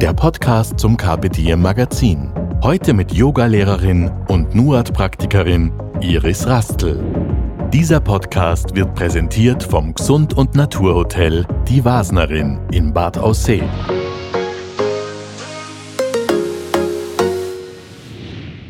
der Podcast zum Diem Magazin. Heute mit Yogalehrerin und Nuat-Praktikerin Iris Rastl. Dieser Podcast wird präsentiert vom Gesund- und Naturhotel Die Wasnerin in Bad Aussee.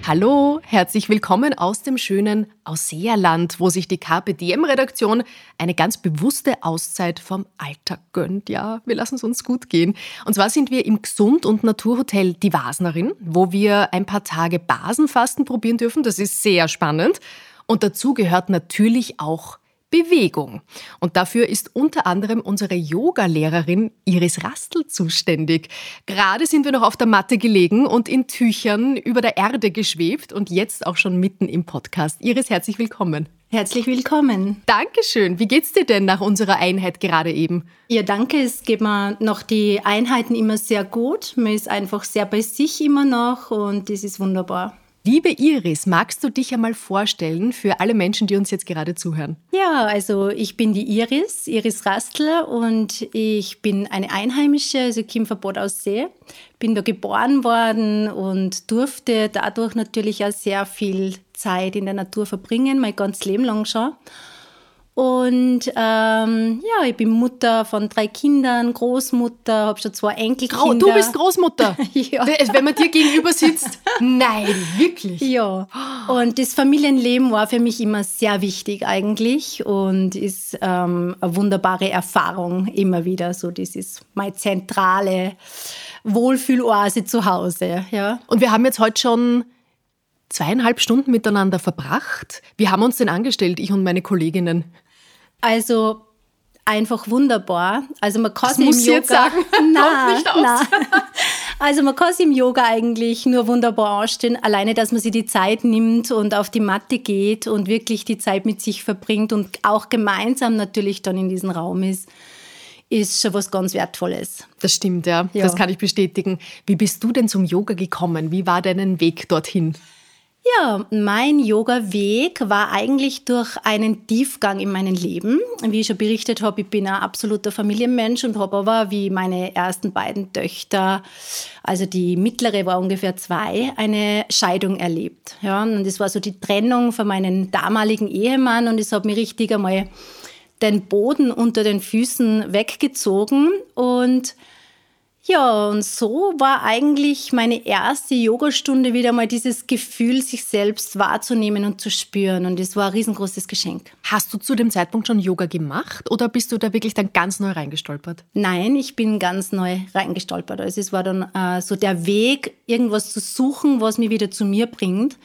Hallo, herzlich willkommen aus dem schönen Ausseerland, wo sich die Carpe Diem-Redaktion eine ganz bewusste Auszeit vom Alltag gönnt. Ja, wir lassen es uns gut gehen. Und zwar sind wir im Gesund- und Naturhotel Die Wasnerin, wo wir ein paar Tage Basenfasten probieren dürfen. Das ist sehr spannend. Und dazu gehört natürlich auch Bewegung. Und dafür ist unter anderem unsere Yoga-Lehrerin Iris Rastl zuständig. Gerade sind wir noch auf der Matte gelegen und in Tüchern über der Erde geschwebt und jetzt auch schon mitten im Podcast. Iris, herzlich willkommen. Herzlich willkommen. Dankeschön. Wie geht's dir denn nach unserer Einheit gerade eben? Ja, danke. Es geht mir noch die Einheiten immer sehr gut. Man ist einfach sehr bei sich immer noch und das ist wunderbar. Liebe Iris, magst du dich einmal vorstellen für alle Menschen, die uns jetzt gerade zuhören? Ja, also ich bin die Iris, Iris Rastler und ich bin eine Einheimische, also Kim Verbot aus See. Bin da geboren worden und durfte dadurch natürlich auch sehr viel Zeit in der Natur verbringen, mein ganzes Leben lang schon. Und ähm, ja, ich bin Mutter von drei Kindern, Großmutter, habe schon zwei Enkelkinder. Oh, du bist Großmutter? ja. Wenn man dir gegenüber sitzt? Nein, wirklich? Ja. Und das Familienleben war für mich immer sehr wichtig eigentlich und ist ähm, eine wunderbare Erfahrung immer wieder. So, das ist meine zentrale Wohlfühloase zu Hause. Ja. Und wir haben jetzt heute schon zweieinhalb Stunden miteinander verbracht. Wie haben uns denn angestellt, ich und meine Kolleginnen? Also einfach wunderbar. Also man kann das muss im Yoga jetzt sagen. nicht aus. nein. Also man kann sich im Yoga eigentlich nur wunderbar anstellen, alleine, dass man sich die Zeit nimmt und auf die Matte geht und wirklich die Zeit mit sich verbringt und auch gemeinsam natürlich dann in diesem Raum ist, ist schon was ganz Wertvolles. Das stimmt, ja. Ja. Das kann ich bestätigen. Wie bist du denn zum Yoga gekommen? Wie war dein Weg dorthin? Ja, mein Yoga-Weg war eigentlich durch einen Tiefgang in meinem Leben. Wie ich schon berichtet habe, ich bin ein absoluter Familienmensch und habe aber, wie meine ersten beiden Töchter, also die mittlere war ungefähr zwei, eine Scheidung erlebt. Ja, und das war so die Trennung von meinem damaligen Ehemann und es hat mir richtig einmal den Boden unter den Füßen weggezogen und ja, und so war eigentlich meine erste Yogastunde wieder mal dieses Gefühl, sich selbst wahrzunehmen und zu spüren. Und das war ein riesengroßes Geschenk. Hast du zu dem Zeitpunkt schon Yoga gemacht oder bist du da wirklich dann ganz neu reingestolpert? Nein, ich bin ganz neu reingestolpert. Also es war dann äh, so der Weg, irgendwas zu suchen, was mich wieder zu mir bringt.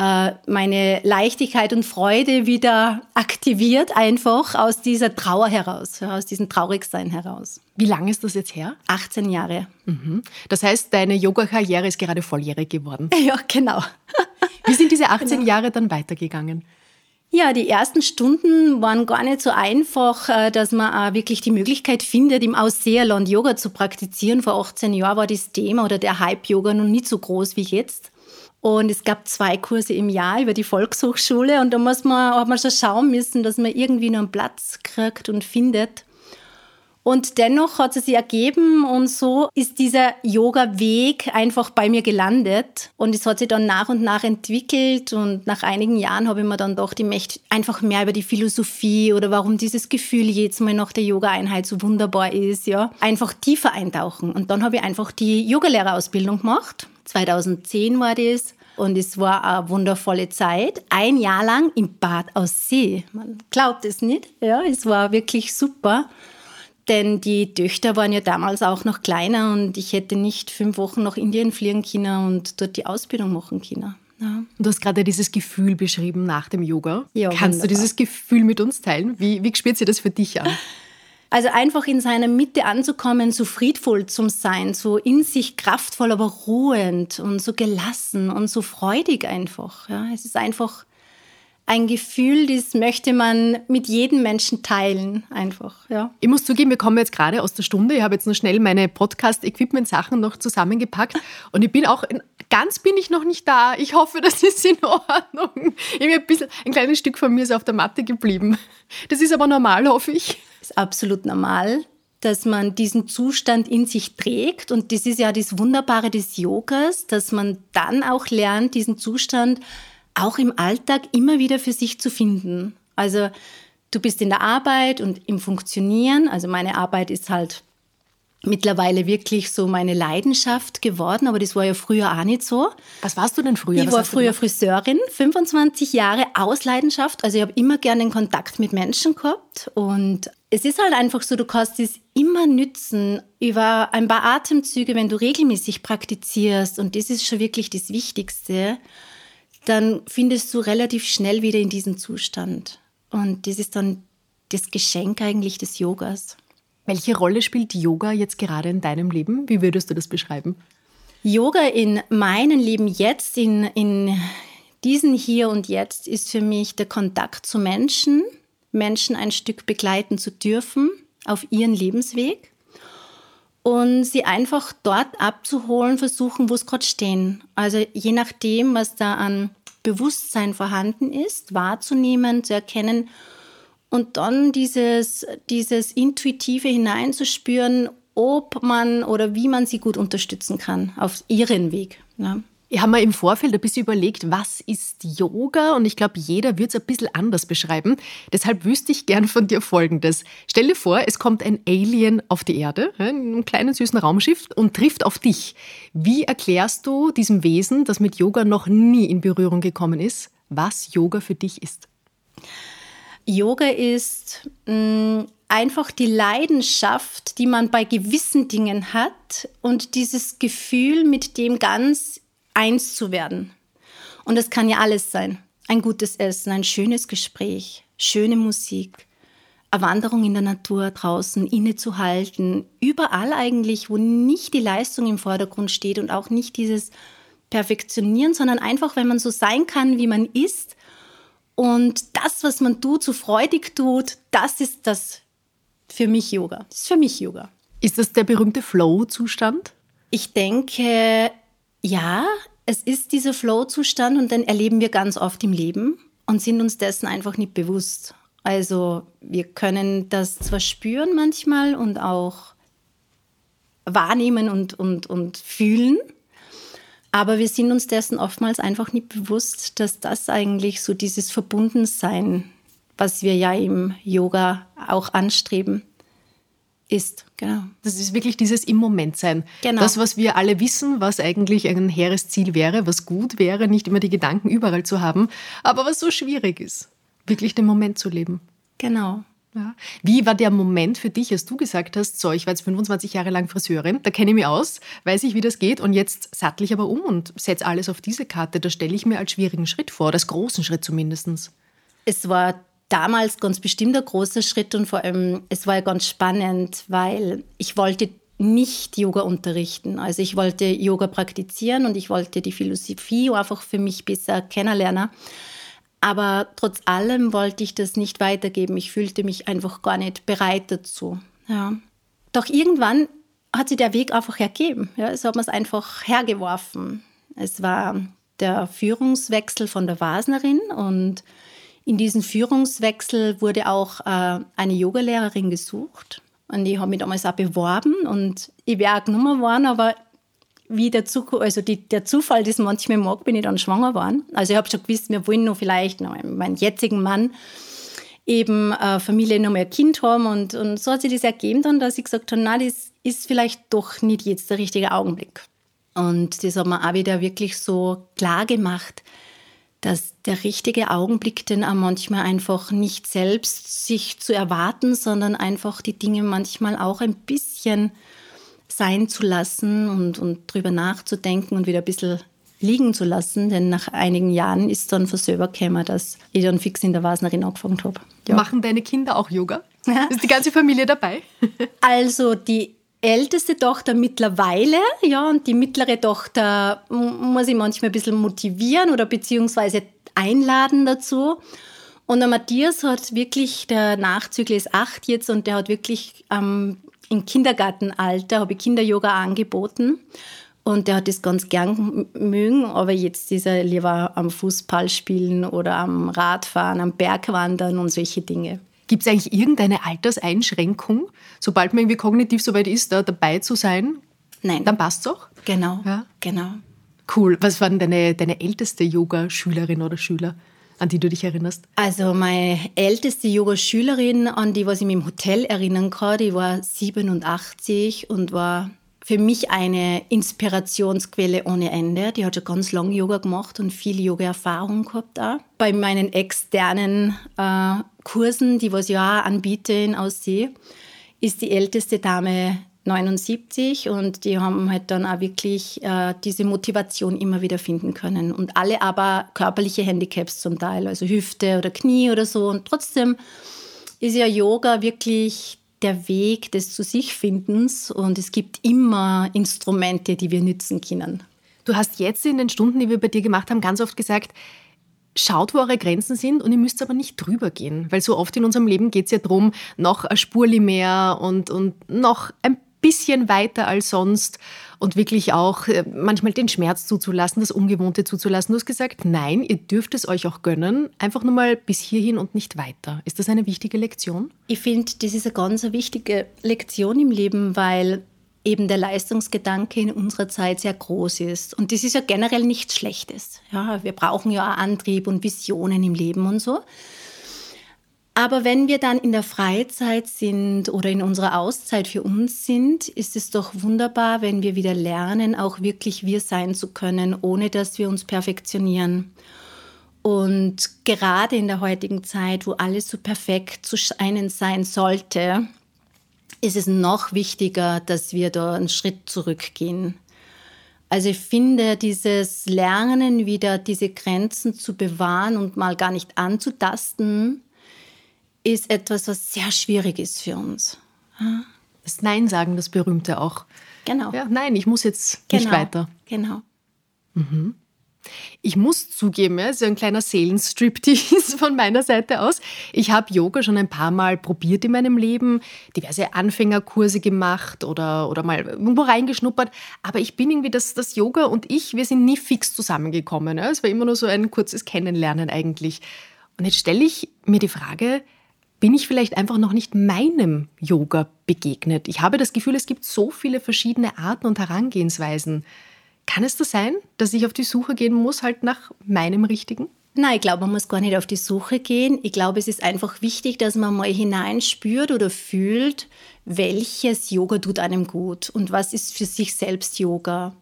Äh, meine Leichtigkeit und Freude wieder aktiviert, einfach aus dieser Trauer heraus, aus diesem Traurigsein heraus. Wie lange ist das jetzt her? 18 Jahre. Mhm. Das heißt, deine Yoga-Karriere ist gerade volljährig geworden. Ja, genau. Wie sind diese 18 Jahre dann weitergegangen? Ja, die ersten Stunden waren gar nicht so einfach, äh, dass man auch wirklich die Möglichkeit findet, im Ausseerland Yoga zu praktizieren. Vor 18 Jahren war das Thema oder der Hype-Yoga noch nicht so groß wie jetzt. Und es gab zwei Kurse im Jahr über die Volkshochschule und da muss man, hat man schon schauen müssen, dass man irgendwie noch einen Platz kriegt und findet. Und dennoch hat es sich ergeben und so ist dieser Yoga-Weg einfach bei mir gelandet. Und es hat sich dann nach und nach entwickelt und nach einigen Jahren habe ich mir dann doch die Mächte einfach mehr über die Philosophie oder warum dieses Gefühl jedes Mal nach der Yoga-Einheit so wunderbar ist, ja, einfach tiefer eintauchen. Und dann habe ich einfach die Yogalehrerausbildung gemacht. 2010 war das. Und es war eine wundervolle Zeit. Ein Jahr lang im Bad Aussee. Man glaubt es nicht. Ja, es war wirklich super. Denn die Töchter waren ja damals auch noch kleiner und ich hätte nicht fünf Wochen nach Indien fliegen können und dort die Ausbildung machen können. Ja. Du hast gerade dieses Gefühl beschrieben nach dem Yoga. Ja, Kannst du wunderbar. dieses Gefühl mit uns teilen? Wie, wie spürt sich das für dich an? Also einfach in seiner Mitte anzukommen, so friedvoll zu sein, so in sich kraftvoll, aber ruhend und so gelassen und so freudig einfach. Ja, es ist einfach ein Gefühl, das möchte man mit jedem Menschen teilen, einfach. Ja. Ich muss zugeben, wir kommen jetzt gerade aus der Stunde. Ich habe jetzt noch schnell meine Podcast-Equipment-Sachen noch zusammengepackt und ich bin auch in, ganz bin ich noch nicht da. Ich hoffe, das ist in Ordnung. Ich ein, bisschen, ein kleines Stück von mir ist auf der Matte geblieben. Das ist aber normal, hoffe ich. Das ist absolut normal dass man diesen Zustand in sich trägt. Und das ist ja das Wunderbare des Yogas, dass man dann auch lernt, diesen Zustand auch im Alltag immer wieder für sich zu finden. Also du bist in der Arbeit und im Funktionieren. Also meine Arbeit ist halt mittlerweile wirklich so meine Leidenschaft geworden, aber das war ja früher auch nicht so. Was warst du denn früher? Ich Was war früher Friseurin, 25 Jahre aus Leidenschaft. Also ich habe immer gerne den Kontakt mit Menschen gehabt und es ist halt einfach so, du kannst es immer nützen über ein paar Atemzüge, wenn du regelmäßig praktizierst und das ist schon wirklich das Wichtigste dann findest du relativ schnell wieder in diesen Zustand. Und das ist dann das Geschenk eigentlich des Yogas. Welche Rolle spielt Yoga jetzt gerade in deinem Leben? Wie würdest du das beschreiben? Yoga in meinem Leben jetzt, in, in diesen Hier und Jetzt, ist für mich der Kontakt zu Menschen, Menschen ein Stück begleiten zu dürfen auf ihren Lebensweg und sie einfach dort abzuholen, versuchen, wo es gerade stehen. Also je nachdem, was da an Bewusstsein vorhanden ist, wahrzunehmen, zu erkennen und dann dieses, dieses Intuitive hineinzuspüren, ob man oder wie man sie gut unterstützen kann auf ihren Weg. Ja. Ich habe mir im Vorfeld ein bisschen überlegt, was ist Yoga? Und ich glaube, jeder wird es ein bisschen anders beschreiben. Deshalb wüsste ich gern von dir Folgendes. Stell dir vor, es kommt ein Alien auf die Erde, in einem kleinen süßen Raumschiff und trifft auf dich. Wie erklärst du diesem Wesen, das mit Yoga noch nie in Berührung gekommen ist, was Yoga für dich ist? Yoga ist mh, mm, einfach die Leidenschaft, die man bei gewissen Dingen hat und dieses Gefühl, mit dem ganz eins zu werden. Und das kann ja alles sein. Ein gutes Essen, ein schönes Gespräch, schöne Musik, eine Wanderung in der Natur draußen, innezuhalten, überall eigentlich, wo nicht die Leistung im Vordergrund steht und auch nicht dieses Perfektionieren, sondern einfach, wenn man so sein kann, wie man ist. Und das, was man tut, so freudig tut, das ist das für mich Yoga. Das ist für mich Yoga. Ist das der berühmte Flow-Zustand? Ich denke, ja, es ist dieser Flow-Zustand und den erleben wir ganz oft im Leben und sind uns dessen einfach nicht bewusst. Also wir können das zwar spüren manchmal und auch wahrnehmen und, und, und fühlen, aber wir sind uns dessen oftmals einfach nicht bewusst, dass das eigentlich so dieses Verbundensein, was wir ja im Yoga auch anstreben, ist. Genau. Das ist wirklich dieses im Moment sein. Genau. Das, was wir alle wissen, was eigentlich ein hehres Ziel wäre, was gut wäre, nicht immer die Gedanken überall zu haben, aber was so schwierig ist, wirklich den Moment zu leben. Genau. Ja. Wie war der Moment für dich, als du gesagt hast, so, ich war jetzt 25 Jahre lang Friseurin, da kenne ich mich aus, weiß ich, wie das geht und jetzt sattel ich aber um und setze alles auf diese Karte. Da stelle ich mir als schwierigen Schritt vor, als großen Schritt zumindest. Es war damals ganz bestimmt ein großer Schritt und vor allem, es war ja ganz spannend, weil ich wollte nicht Yoga unterrichten. Also ich wollte Yoga praktizieren und ich wollte die Philosophie einfach für mich besser kennenlernen. Aber trotz allem wollte ich das nicht weitergeben. Ich fühlte mich einfach gar nicht bereit dazu. Ja. Doch irgendwann hat sich der Weg einfach ergeben. Ja, so hat man es einfach hergeworfen. Es war der Führungswechsel von der Wasnerin und in diesem Führungswechsel wurde auch äh, eine Yogalehrerin gesucht. Und ich habe mich damals auch beworben und ich wäre auch genommen worden, aber wie der, Zuku also die, der Zufall das manchmal mag, bin ich dann schwanger geworden. Also ich habe schon gewusst, wir wollen noch vielleicht noch meinen jetzigen Mann eben äh, Familie noch mehr Kind haben und, und so hat sich das ergeben dann, dass ich gesagt habe, nein, das ist vielleicht doch nicht jetzt der richtige Augenblick. Und das hat mir auch wieder wirklich so klar gemacht, dass der richtige Augenblick denn auch manchmal einfach nicht selbst sich zu erwarten, sondern einfach die Dinge manchmal auch ein bisschen sein zu lassen und, und drüber nachzudenken und wieder ein bisschen liegen zu lassen, denn nach einigen Jahren ist dann für selber gekommen, dass ich dann fix in der Wasnerin angefangen habe. Ja. Machen deine Kinder auch Yoga? Ist die ganze Familie dabei? Also die älteste Tochter mittlerweile, ja, und die mittlere Tochter muss ich manchmal ein bisschen motivieren oder beziehungsweise einladen dazu. Und der Matthias hat wirklich, der Nachzügler ist acht jetzt und der hat wirklich ähm, im Kindergartenalter, habe ich Kinder-Yoga angeboten. Und der hat das ganz gern mögen, aber jetzt ist er lieber am Fußball spielen oder am Radfahren, am Bergwandern und solche Dinge. Gibt es eigentlich irgendeine Alterseinschränkung, sobald man irgendwie kognitiv soweit ist, da dabei zu sein? Nein. Dann passt es auch? Genau, ja? genau. Cool. Was war denn deine, deine älteste Yoga-Schülerin oder Schüler? an die du dich erinnerst? Also meine älteste Yoga-Schülerin, an die was ich mich im Hotel erinnern kann, die war 87 und war für mich eine Inspirationsquelle ohne Ende. Die hat schon ganz lange Yoga gemacht und viel Yoga-Erfahrung gehabt auch. Bei meinen externen äh, Kursen, die was ich auch anbiete in Aussee, ist die älteste Dame 79 und die haben halt dann auch wirklich äh, diese Motivation immer wieder finden können. Und alle aber körperliche Handicaps zum Teil, also Hüfte oder Knie oder so. Und trotzdem ist ja Yoga wirklich der Weg des zu sich Findens und es gibt immer Instrumente, die wir nützen können. Du hast jetzt in den Stunden, die wir bei dir gemacht haben, ganz oft gesagt, schaut, wo eure Grenzen sind und ihr müsst aber nicht drüber gehen, weil so oft in unserem Leben geht es ja darum, noch ein Spurli mehr und, und noch ein bisschen weiter als sonst und wirklich auch äh, manchmal den Schmerz zuzulassen, das Ungewohnte zuzulassen. Du hast gesagt, nein, ihr dürft es euch auch gönnen, einfach nur mal bis hierhin und nicht weiter. Ist das eine wichtige Lektion? Ich finde, das ist eine ganz wichtige Lektion im Leben, weil eben der Leistungsgedanke in unserer Zeit sehr groß ist. Und das ist ja generell nichts Schlechtes. Ja, wir brauchen ja auch Antrieb und Visionen im Leben und so. Aber wenn wir dann in der Freizeit sind oder in unserer Auszeit für uns sind, ist es doch wunderbar, wenn wir wieder lernen, auch wirklich wir sein zu können, ohne dass wir uns perfektionieren. Und gerade in der heutigen Zeit, wo alles so perfekt zu scheinen sein sollte, ist es noch wichtiger, dass wir da einen Schritt zurückgehen. Also ich finde, dieses Lernen wieder diese Grenzen zu bewahren und mal gar nicht anzutasten, ist etwas, was sehr schwierig ist für uns. Das Nein sagen, das berühmte auch. Genau. Ja, nein, ich muss jetzt genau. nicht weiter. Genau. Mhm. Ich muss zugeben, es ist ein kleiner Seelenstriptease von meiner Seite aus. Ich habe Yoga schon ein paar Mal probiert in meinem Leben, diverse Anfängerkurse gemacht oder, oder mal irgendwo reingeschnuppert. Aber ich bin irgendwie, das, das Yoga und ich, wir sind nie fix zusammengekommen. Es war immer nur so ein kurzes Kennenlernen eigentlich. Und jetzt stelle ich mir die Frage, bin ich vielleicht einfach noch nicht meinem Yoga begegnet. Ich habe das Gefühl, es gibt so viele verschiedene Arten und Herangehensweisen. Kann es das sein, dass ich auf die Suche gehen muss, halt nach meinem Richtigen? Nein, ich glaube, man muss gar nicht auf die Suche gehen. Ich glaube, es ist einfach wichtig, dass man mal hineinspürt oder fühlt, welches Yoga tut einem gut und was ist für sich selbst Yoga.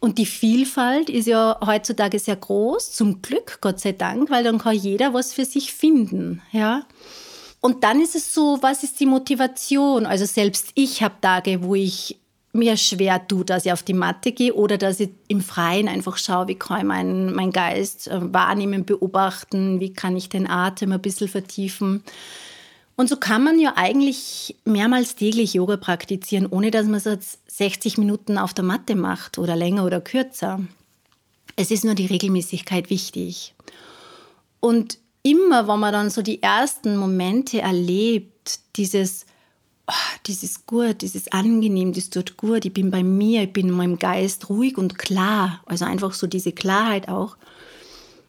Und die Vielfalt ist ja heutzutage sehr groß, zum Glück, Gott sei Dank, weil dann kann jeder was für sich finden. Ja. Und dann ist es so, was ist die Motivation? Also selbst ich habe Tage, wo ich mir schwer tue, dass ich auf die Matte gehe oder dass ich im Freien einfach schaue, wie kann ich meinen mein Geist äh, wahrnehmen, beobachten, wie kann ich den Atem ein bisschen vertiefen. Und so kann man ja eigentlich mehrmals täglich Yoga praktizieren, ohne dass man es jetzt 60 Minuten auf der Matte macht oder länger oder kürzer. Es ist nur die Regelmäßigkeit wichtig. Und immer, wenn man dann so die ersten Momente erlebt, dieses, oh, dieses gut, dieses angenehm, das tut gut, ich bin bei mir, ich bin in meinem Geist ruhig und klar, also einfach so diese Klarheit auch,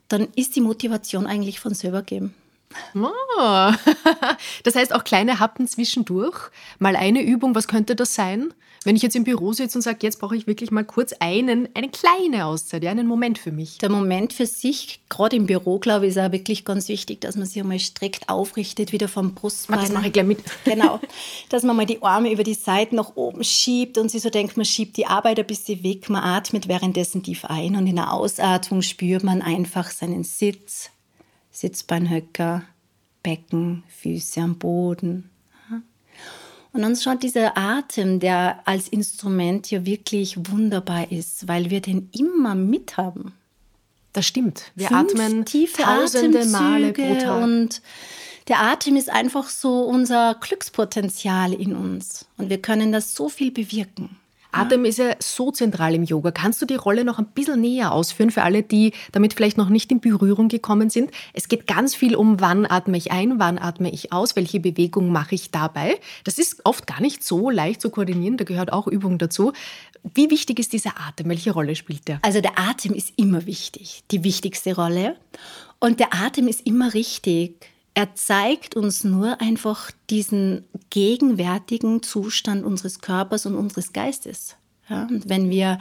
dann ist die Motivation eigentlich von selber geben. Oh. Das heißt auch kleine Happen zwischendurch. Mal eine Übung, was könnte das sein? Wenn ich jetzt im Büro sitze und sage, jetzt brauche ich wirklich mal kurz einen, eine kleine Auszeit, ja, einen Moment für mich. Der Moment für sich, gerade im Büro, glaube ich, ist auch wirklich ganz wichtig, dass man sich einmal streckt, aufrichtet, wieder vom Brustbein. Das mache ich gleich mit. Genau. Dass man mal die Arme über die Seiten nach oben schiebt und sich so denkt, man schiebt die Arbeit ein bisschen weg, man atmet währenddessen tief ein und in der Ausatmung spürt man einfach seinen Sitz, Sitzbeinhöcker, Becken, Füße am Boden. Und dann schaut dieser Atem, der als Instrument ja wirklich wunderbar ist, weil wir den immer mithaben. Das stimmt. Wir Fünf atmen tiefe tausende Male pro Tag. Und Der Atem ist einfach so unser Glückspotenzial in uns und wir können das so viel bewirken. Atem ist ja so zentral im Yoga. Kannst du die Rolle noch ein bisschen näher ausführen für alle, die damit vielleicht noch nicht in Berührung gekommen sind? Es geht ganz viel um, wann atme ich ein, wann atme ich aus, welche Bewegung mache ich dabei. Das ist oft gar nicht so leicht zu koordinieren, da gehört auch Übung dazu. Wie wichtig ist dieser Atem? Welche Rolle spielt der? Also der Atem ist immer wichtig, die wichtigste Rolle. Und der Atem ist immer richtig. Er zeigt uns nur einfach diesen gegenwärtigen Zustand unseres Körpers und unseres Geistes. Ja, und wenn wir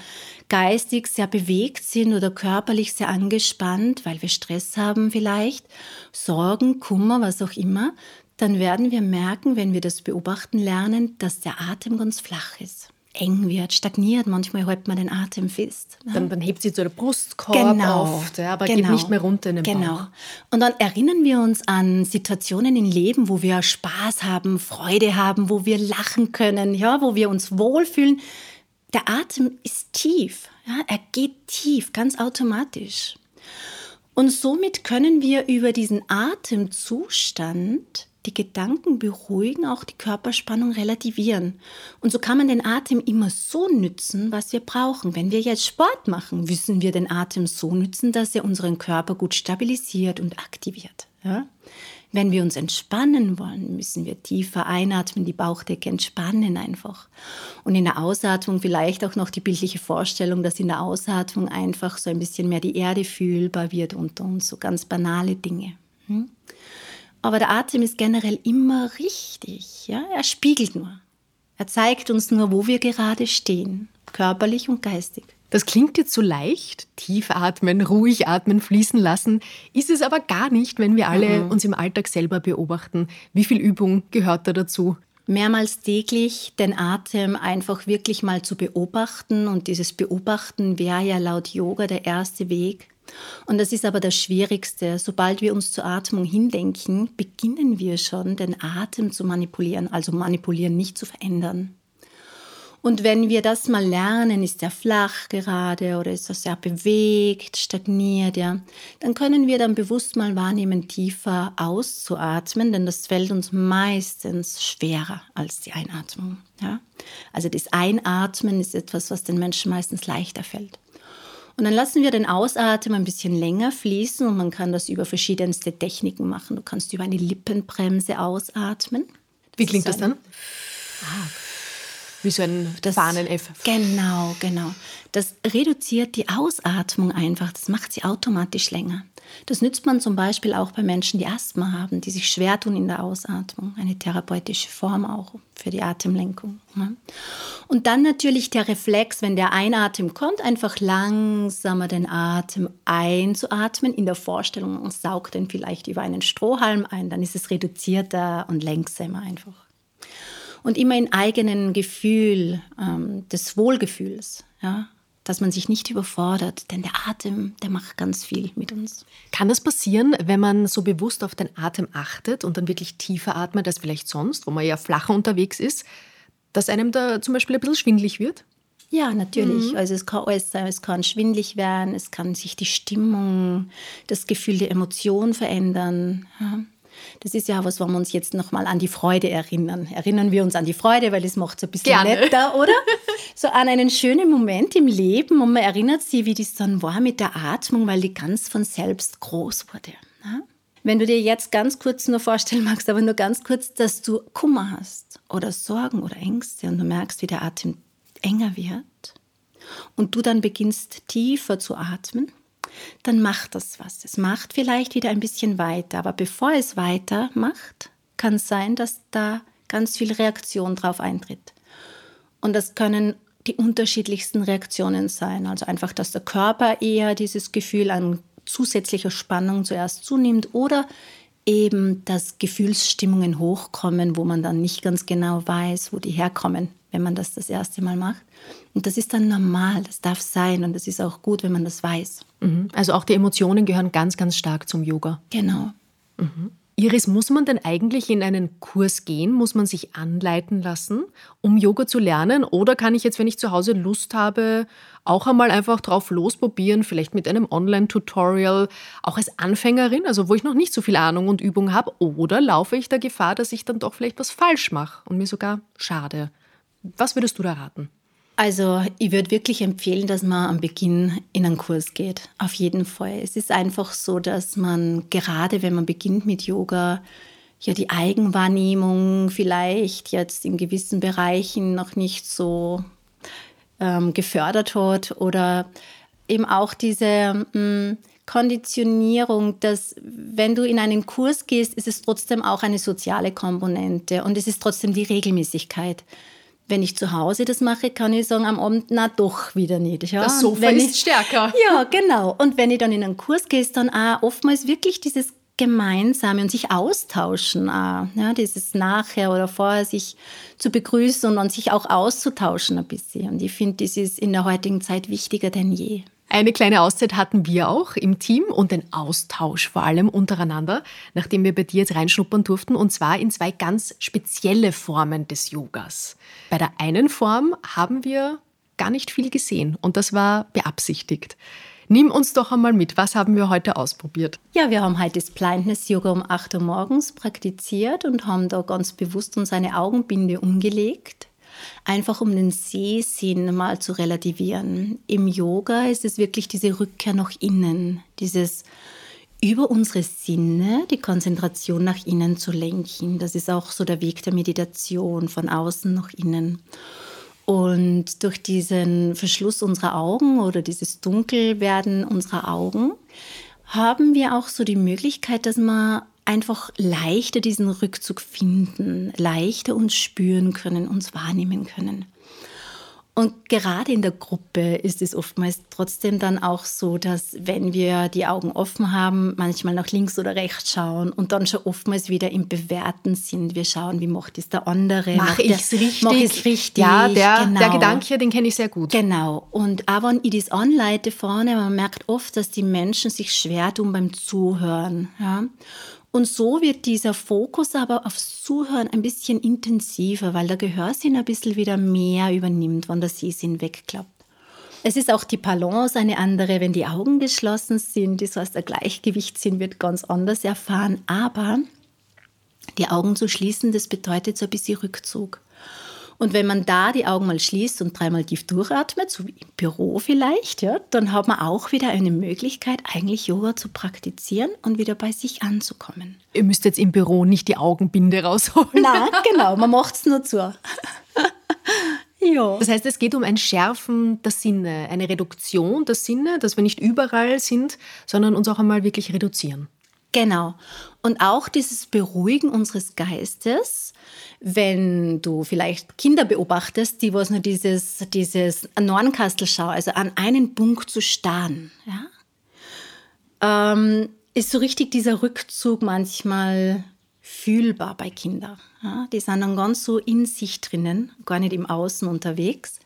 geistig sehr bewegt sind oder körperlich sehr angespannt, weil wir Stress haben vielleicht, Sorgen, Kummer, was auch immer, dann werden wir merken, wenn wir das beobachten lernen, dass der Atem ganz flach ist eng wird, stagniert. Manchmal hält man den Atem fest. Dann, dann hebt sie zu der Brustkorb genau, auf, ja, aber genau, geht nicht mehr runter in den Genau. Bauch. Und dann erinnern wir uns an Situationen im Leben, wo wir Spaß haben, Freude haben, wo wir lachen können, ja, wo wir uns wohlfühlen. Der Atem ist tief, ja, er geht tief, ganz automatisch. Und somit können wir über diesen Atemzustand die Gedanken beruhigen, auch die Körperspannung relativieren. Und so kann man den Atem immer so nützen, was wir brauchen. Wenn wir jetzt Sport machen, müssen wir den Atem so nützen, dass er unseren Körper gut stabilisiert und aktiviert. Ja? Wenn wir uns entspannen wollen, müssen wir tiefer einatmen, die Bauchdecke entspannen einfach. Und in der Ausatmung vielleicht auch noch die bildliche Vorstellung, dass in der Ausatmung einfach so ein bisschen mehr die Erde fühlbar wird unter uns, so ganz banale Dinge. Hm? Aber der Atem ist generell immer richtig. Ja? Er spiegelt nur. Er zeigt uns nur, wo wir gerade stehen, körperlich und geistig. Das klingt jetzt so leicht, tief atmen, ruhig atmen, fließen lassen, ist es aber gar nicht, wenn wir alle Mhm. uns im Alltag selber beobachten. Wie viel Übung gehört da dazu? Mehrmals täglich den Atem einfach wirklich mal zu beobachten. Und dieses Beobachten wäre ja laut Yoga der erste Weg. Und das ist aber das Schwierigste. Sobald wir uns zur Atmung hindenken, beginnen wir schon, den Atem zu manipulieren. Also manipulieren, nicht zu verändern. Und wenn wir das mal lernen, ist er flach gerade oder ist er sehr bewegt, stagniert, ja, dann können wir dann bewusst mal wahrnehmen, tiefer auszuatmen, denn das fällt uns meistens schwerer als die Einatmung. Ja? Also das Einatmen ist etwas, was den Menschen meistens leichter fällt. Und dann lassen wir den Ausatmen ein bisschen länger fließen und man kann das über verschiedenste Techniken machen. Du kannst über eine Lippenbremse ausatmen. Wie ist klingt das so ein- dann? Wie so ein Das- Fahnen-F. Genau, genau. Das reduziert die Ausatmung einfach. Das macht sie automatisch länger. Das nützt man zum Beispiel auch bei Menschen, die Asthma haben, die sich schwer tun in der Ausatmung. Eine therapeutische Form auch für die Atemlenkung. ne? Und dann natürlich der Reflex, wenn der Einatem kommt, einfach langsamer den Atem einzuatmen. In der Vorstellung, man saugt den vielleicht über einen Strohhalm ein, dann ist es reduzierter und längsamer einfach und immer in eigenen Gefühl ähm, des Wohlgefühls, ja, dass man sich nicht überfordert, denn der Atem, der macht ganz viel mit uns. Kann das passieren, wenn man so bewusst auf den Atem achtet und dann wirklich tiefer atmet als vielleicht sonst, wo man ja flacher unterwegs ist, dass einem da zum Beispiel ein bisschen schwindlig wird? Ja, natürlich. Also es kann alles sein, es kann schwindlig werden, es kann sich die Stimmung, das Gefühl der Emotion verändern. Ja. Das ist ja was, wo wir uns jetzt nochmal an die Freude erinnern. Erinnern wir uns an die Freude, weil das macht es ein bisschen Gerne. netter, oder? So an einen schönen Moment im Leben und man erinnert sich, wie das dann war mit der Atmung, weil die ganz von selbst groß wurde. Ja? Wenn du dir jetzt ganz kurz nur vorstellen magst, aber nur ganz kurz, dass du Kummer hast oder Sorgen oder Ängste und du merkst, wie der Atem enger wird und du dann beginnst tiefer zu atmen, dann macht das was. Es macht vielleicht wieder ein bisschen weiter, aber bevor es weiter macht, kann es sein, dass da ganz viel Reaktion drauf eintritt. Und das können die unterschiedlichsten Reaktionen sein. Also einfach, dass der Körper eher dieses Gefühl an zusätzlicher Spannung zuerst zunimmt oder eben, dass Gefühlsstimmungen hochkommen, wo man dann nicht ganz genau weiß, wo die herkommen, wenn man das das erste Mal macht. Und das ist dann normal, das darf sein und das ist auch gut, wenn man das weiß. Mhm. Also auch die Emotionen gehören ganz, ganz stark zum Yoga. Genau. Iris, muss man denn eigentlich in einen Kurs gehen? Muss man sich anleiten lassen, um Yoga zu lernen? Oder kann ich jetzt, wenn ich zu Hause Lust habe, auch einmal einfach drauf losprobieren, vielleicht mit einem Online-Tutorial, auch als Anfängerin, also wo ich noch nicht so viel Ahnung und Übung habe? Oder laufe ich der Gefahr, dass ich dann doch vielleicht was falsch mache und mir sogar schade? Was würdest du da raten? Also ich würde wirklich empfehlen, dass man am Beginn in einen Kurs geht. Auf jeden Fall. Es ist einfach so, dass man gerade, wenn man beginnt mit Yoga, ja die Eigenwahrnehmung vielleicht jetzt in gewissen Bereichen noch nicht so ähm, gefördert hat oder eben auch diese mh, hm, Konditionierung, dass wenn du in einen Kurs gehst, ist es trotzdem auch eine soziale Komponente und es ist trotzdem die Regelmäßigkeit. Wenn ich zu Hause das mache, kann ich sagen am Abend, na doch wieder nicht. Ja? Das Sofa ist ich, stärker. Ja, genau. Und wenn ich dann in einen Kurs gehe, ist dann auch oftmals wirklich dieses Gemeinsame und sich austauschen, auch, ja, dieses nachher oder vorher sich zu begrüßen und sich auch auszutauschen ein bisschen. Und ich finde, das ist in der heutigen Zeit wichtiger denn je. Eine kleine Auszeit hatten wir auch im Team und den Austausch vor allem untereinander, nachdem wir bei dir jetzt reinschnuppern durften, und zwar in zwei ganz spezielle Formen des Yogas. Bei der einen Form haben wir gar nicht viel gesehen und das war beabsichtigt. Nimm uns doch einmal mit, was haben wir heute ausprobiert? Ja, wir haben heute das Blindness Yoga um 8 Uhr morgens praktiziert und haben da ganz bewusst uns eine Augenbinde umgelegt einfach um den Sehsinn mal zu relativieren. Im Yoga ist es wirklich diese Rückkehr nach innen, dieses über unsere Sinne die Konzentration nach innen zu lenken. Das ist auch so der Weg der Meditation, von außen nach innen. Und durch diesen Verschluss unserer Augen oder dieses Dunkelwerden unserer Augen haben wir auch so die Möglichkeit, dass man einfach leichter diesen Rückzug finden, leichter uns spüren können, uns wahrnehmen können. Und gerade in der Gruppe ist es oftmals trotzdem dann auch so, dass wenn wir die Augen offen haben, manchmal nach links oder rechts schauen und dann schon oftmals wieder im Bewerten sind. Wir schauen, wie macht es der andere. Mache ich es richtig? Mach ich richtig? Ja, der, genau. der Gedanke, den kenne ich sehr gut. Genau. Und auch wenn ich das anleite vorne, man merkt oft, dass die Menschen sich schwer tun beim Zuhören. Ja? Und so wird dieser Fokus aber aufs Zuhören ein bisschen intensiver, weil der Gehörsinn ein bisschen wieder mehr übernimmt, wenn der Sehsinn wegklappt. Es ist auch die Balance eine andere, wenn die Augen geschlossen sind. Das heißt, der Gleichgewichtssinn wird ganz anders erfahren. Aber die Augen zu schließen, das bedeutet so ein bisschen Rückzug. Und wenn man da die Augen mal schließt und dreimal tief durchatmet, so wie im Büro vielleicht, ja, dann hat man auch wieder eine Möglichkeit, eigentlich Yoga zu praktizieren und wieder bei sich anzukommen. Ihr müsst jetzt im Büro nicht die Augenbinde rausholen. Nein, genau, man macht es nur zu. Ja. Das heißt, es geht um ein Schärfen der Sinne, eine Reduktion der Sinne, dass wir nicht überall sind, sondern uns auch einmal wirklich reduzieren. Genau. Und auch dieses Beruhigen unseres Geistes, wenn du vielleicht Kinder beobachtest, die was nur dieses, dieses Nornkastelschau, also an einen Punkt zu starren, ja, ähm, ist so richtig dieser Rückzug manchmal fühlbar bei Kindern. Ja? Die sind dann ganz so in sich drinnen, gar nicht im Außen unterwegs.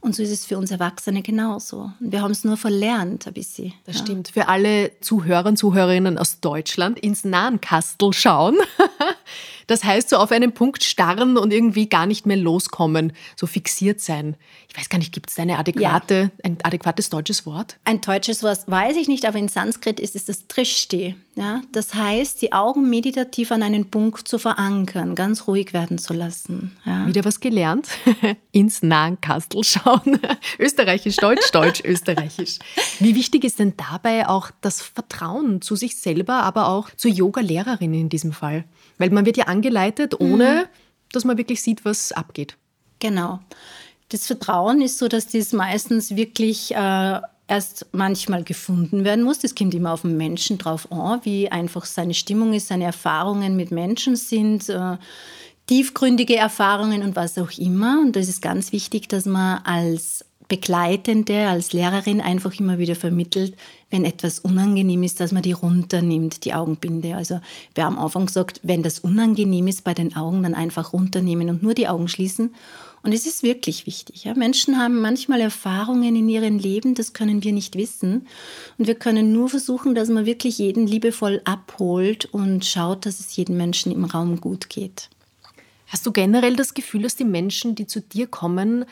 Und so ist es für uns Erwachsene genauso. Wir haben es nur verlernt ein bisschen. Das ja. stimmt. Für alle Zuhörer und Zuhörerinnen aus Deutschland ins Nahenkastel schauen. Das heißt, so auf einen Punkt starren und irgendwie gar nicht mehr loskommen, so fixiert sein. Ich weiß gar nicht, gibt es eine adäquate, ja. ein adäquates deutsches Wort? Ein deutsches Wort weiß ich nicht, aber in Sanskrit ist es das Trishti. Ja? Das heißt, die Augen meditativ an einen Punkt zu verankern, ganz ruhig werden zu lassen. Ja? Wieder was gelernt? Ins Nahenkastel schauen. Österreichisch, Deutsch, Deutsch, Österreichisch. Wie wichtig ist denn dabei auch das Vertrauen zu sich selber, aber auch zur Yoga-Lehrerin in diesem Fall? Weil man wird ja angeleitet, ohne mhm. dass man wirklich sieht, was abgeht. Genau. Das Vertrauen ist so, dass das meistens wirklich äh, erst manchmal gefunden werden muss. Das kommt immer auf den Menschen drauf an, wie einfach seine Stimmung ist, seine Erfahrungen mit Menschen sind, äh, tiefgründige Erfahrungen und was auch immer. Und das ist ganz wichtig, dass man als Begleitende, als Lehrerin einfach immer wieder vermittelt, wenn etwas unangenehm ist, dass man die runternimmt, die Augenbinde. Also wir haben am Anfang gesagt, wenn das unangenehm ist bei den Augen, dann einfach runternehmen und nur die Augen schließen Und es ist wirklich wichtig. Ja? Menschen haben manchmal Erfahrungen in ihrem Leben, das können wir nicht wissen. Und wir können nur versuchen, dass man wirklich jeden liebevoll abholt und schaut, dass es jedem Menschen im Raum gut geht. Hast du generell das Gefühl, dass die Menschen, die zu dir kommen,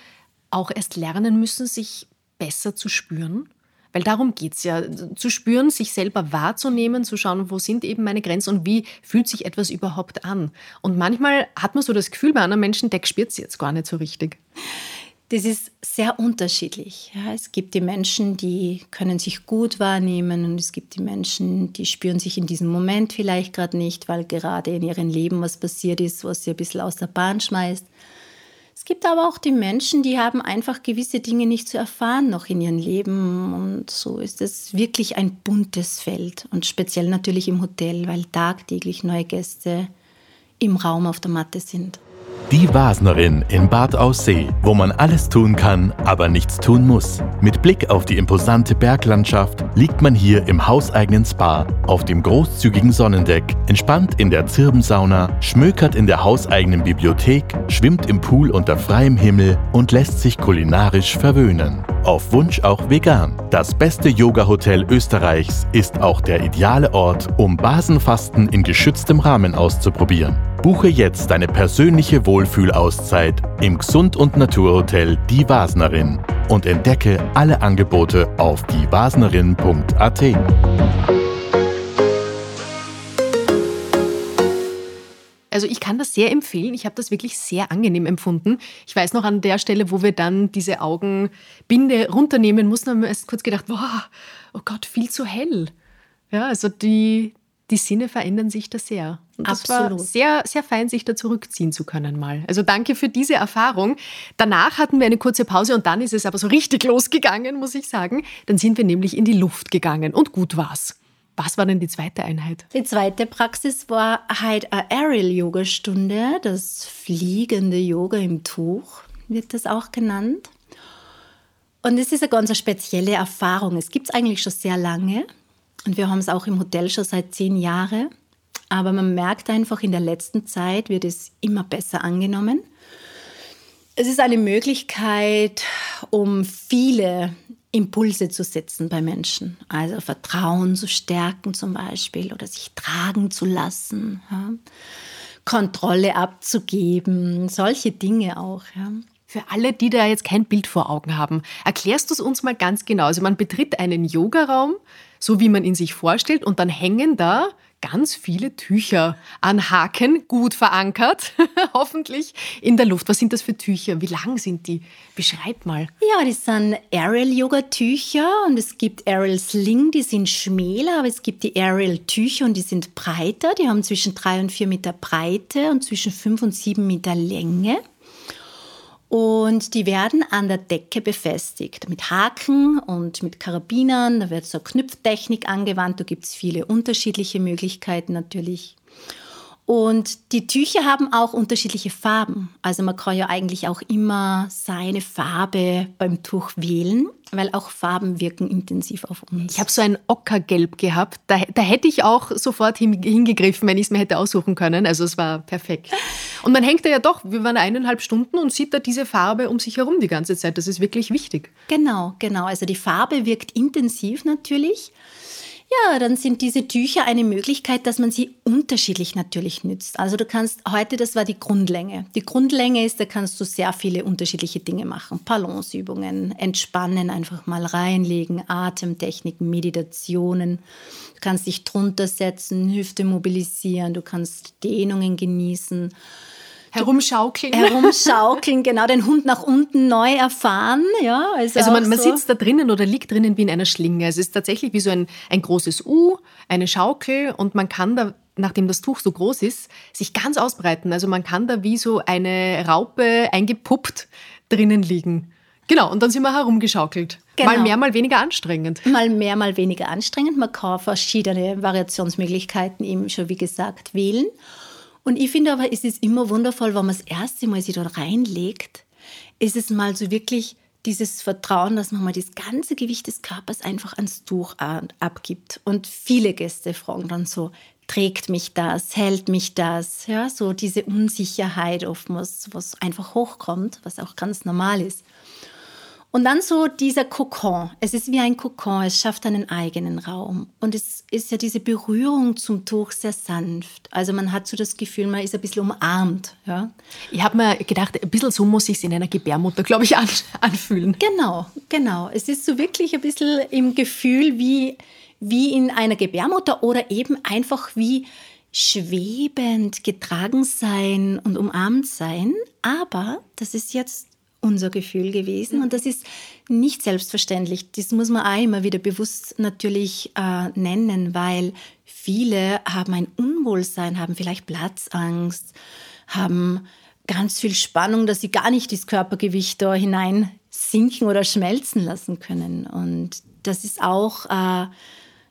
auch erst lernen müssen, sich besser zu spüren? Weil darum geht es ja, zu spüren, sich selber wahrzunehmen, zu schauen, wo sind eben meine Grenzen und wie fühlt sich etwas überhaupt an. Und manchmal hat man so das Gefühl bei anderen Menschen, der spürt sie jetzt gar nicht so richtig. Das ist sehr unterschiedlich. Ja, es gibt die Menschen, die können sich gut wahrnehmen und es gibt die Menschen, die spüren sich in diesem Moment vielleicht gerade nicht, weil gerade in ihrem Leben was passiert ist, was sie ein bisschen aus der Bahn schmeißt. Gibt aber auch die Menschen, die haben einfach gewisse Dinge nicht zu erfahren noch in ihrem Leben. Und so ist es wirklich ein buntes Feld. Und speziell natürlich im Hotel, weil tagtäglich neue Gäste im Raum auf der Matte sind. Die Wasnerin in Bad Aussee, wo man alles tun kann, aber nichts tun muss. Mit Blick auf die imposante Berglandschaft liegt man hier im hauseigenen Spa auf dem großzügigen Sonnendeck, entspannt in der Zirbensauna, schmökert in der hauseigenen Bibliothek, schwimmt im Pool unter freiem Himmel und lässt sich kulinarisch verwöhnen. Auf Wunsch auch vegan. Das beste Yoga-Hotel Österreichs ist auch der ideale Ort, um Basenfasten in geschütztem Rahmen auszuprobieren. Buche jetzt deine persönliche Wohlfühlauszeit im Gesund- und Naturhotel Die Wasnerin und entdecke alle Angebote auf diewasnerin.at. Also ich kann das sehr empfehlen. Ich habe das wirklich sehr angenehm empfunden. Ich weiß noch an der Stelle, wo wir dann diese Augenbinde runternehmen mussten, haben wir erst kurz gedacht, boah, oh Gott, viel zu hell. Ja, also die, die Sinne verändern sich da sehr. Und das Absolut. war sehr, sehr fein, sich da zurückziehen zu können mal. Also danke für diese Erfahrung. Danach hatten wir eine kurze Pause und dann ist es aber so richtig losgegangen, muss ich sagen. Dann sind wir nämlich in die Luft gegangen und gut war's. Was war denn die zweite Einheit? Die zweite Praxis war halt eine Aerial-Yoga-Stunde, das fliegende Yoga im Tuch, wird das auch genannt. Und es ist eine ganz spezielle Erfahrung. Es gibt es eigentlich schon sehr lange. Und wir haben es auch im Hotel schon seit zehn Jahren. Aber man merkt einfach, in der letzten Zeit wird es immer besser angenommen. Es ist eine Möglichkeit, um viele Impulse zu setzen bei Menschen. Also Vertrauen zu stärken zum Beispiel oder sich tragen zu lassen, ja. Kontrolle abzugeben, solche Dinge auch. Ja. Für alle, die da jetzt kein Bild vor Augen haben, erklärst du es uns mal ganz genau. Also man betritt einen Yogaraum, so wie man ihn sich vorstellt, und dann hängen da ganz viele Tücher an Haken, gut verankert, hoffentlich in der Luft. Was sind das für Tücher? Wie lang sind die? Beschreib mal. Ja, das sind Aerial-Yoga-Tücher und es gibt Aerial Sling, die sind schmäler, aber es gibt die Aerial-Tücher und die sind breiter. Die haben zwischen drei und vier Meter Breite und zwischen fünf und sieben Meter Länge. Und die werden an der Decke befestigt mit Haken und mit Karabinern. Da wird so Knüpftechnik angewandt. Da gibt es viele unterschiedliche Möglichkeiten natürlich. Und die Tücher haben auch unterschiedliche Farben. Also man kann ja eigentlich auch immer seine Farbe beim Tuch wählen, weil auch Farben wirken intensiv auf uns. Ich habe so ein Ockergelb gehabt. Da, da hätte ich auch sofort hingegriffen, wenn ich es mir hätte aussuchen können. Also es war perfekt. Und man hängt da ja doch, wir waren eineinhalb Stunden und sieht da diese Farbe um sich herum die ganze Zeit. Das ist wirklich wichtig. Genau, genau. Also die Farbe wirkt intensiv natürlich. Ja, dann sind diese Tücher eine Möglichkeit, dass man sie unterschiedlich natürlich nützt. Also du kannst heute, das war die Grundlänge. Die Grundlänge ist, da kannst du sehr viele unterschiedliche Dinge machen. Balanceübungen, entspannen, einfach mal reinlegen, Atemtechniken, Meditationen. Du kannst dich drunter setzen, Hüfte mobilisieren, du kannst Dehnungen genießen. Herumschaukeln. Herumschaukeln, genau, den Hund nach unten neu erfahren. Ja, also also man, man so. sitzt da drinnen oder liegt drinnen wie in einer Schlinge. Es ist tatsächlich wie so ein, ein großes U, eine Schaukel und man kann da nachdem das Tuch so groß ist, sich ganz ausbreiten. Also man kann da wie so eine Raupe eingepuppt drinnen liegen. Genau, und dann sind wir herumgeschaukelt. Genau. Mal mehr, mal weniger anstrengend. Mal mehr, mal weniger anstrengend. Man kann verschiedene Variationsmöglichkeiten eben schon, wie gesagt, wählen. Und ich finde aber, es ist immer wundervoll, wenn man das erste Mal sich dort reinlegt, ist es mal so wirklich dieses Vertrauen, dass man mal das ganze Gewicht des Körpers einfach ans Tuch abgibt. Und viele Gäste fragen dann so, trägt mich das, hält mich das, ja, so diese Unsicherheit oftmals, was einfach hochkommt, was auch ganz normal ist. Und dann so dieser Kokon. Es ist wie ein Kokon, es schafft einen eigenen Raum. Und es ist ja diese Berührung zum Tuch sehr sanft. Also man hat so das Gefühl, man ist ein bisschen umarmt. Ja? Ich habe mir gedacht, ein bisschen so muss ich es in einer Gebärmutter, glaube ich, an, anfühlen. Genau, genau. Es ist so wirklich ein bisschen im Gefühl wie, wie in einer Gebärmutter oder eben einfach wie schwebend getragen sein und umarmt sein. Aber das ist jetzt unser Gefühl gewesen. Und das ist nicht selbstverständlich. Das muss man auch immer wieder bewusst natürlich äh, nennen, weil viele haben ein Unwohlsein, haben vielleicht Platzangst, haben ganz viel Spannung, dass sie gar nicht das Körpergewicht da hinein sinken oder schmelzen lassen können. Und das ist auch äh,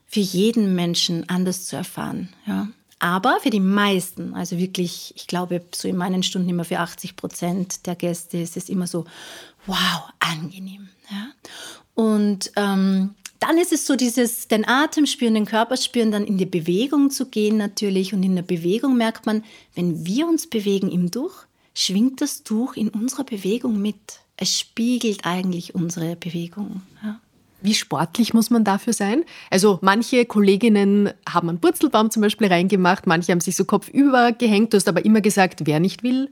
für jeden Menschen anders zu erfahren. Ja. Aber für die meisten, also wirklich, ich glaube, so in meinen Stunden immer für 80 Prozent der Gäste ist es immer so, wow, angenehm. Ja? Und ähm, dann ist es so dieses, den Atem spüren, den Körper spüren, dann in die Bewegung zu gehen natürlich. Und in der Bewegung merkt man, wenn wir uns bewegen im Tuch, schwingt das Tuch in unserer Bewegung mit. Es spiegelt eigentlich unsere Bewegung. Ja? Wie sportlich muss man dafür sein? Also manche Kolleginnen haben einen Purzelbaum zum Beispiel reingemacht, manche haben sich so kopfüber gehängt. Du hast aber immer gesagt, wer nicht will.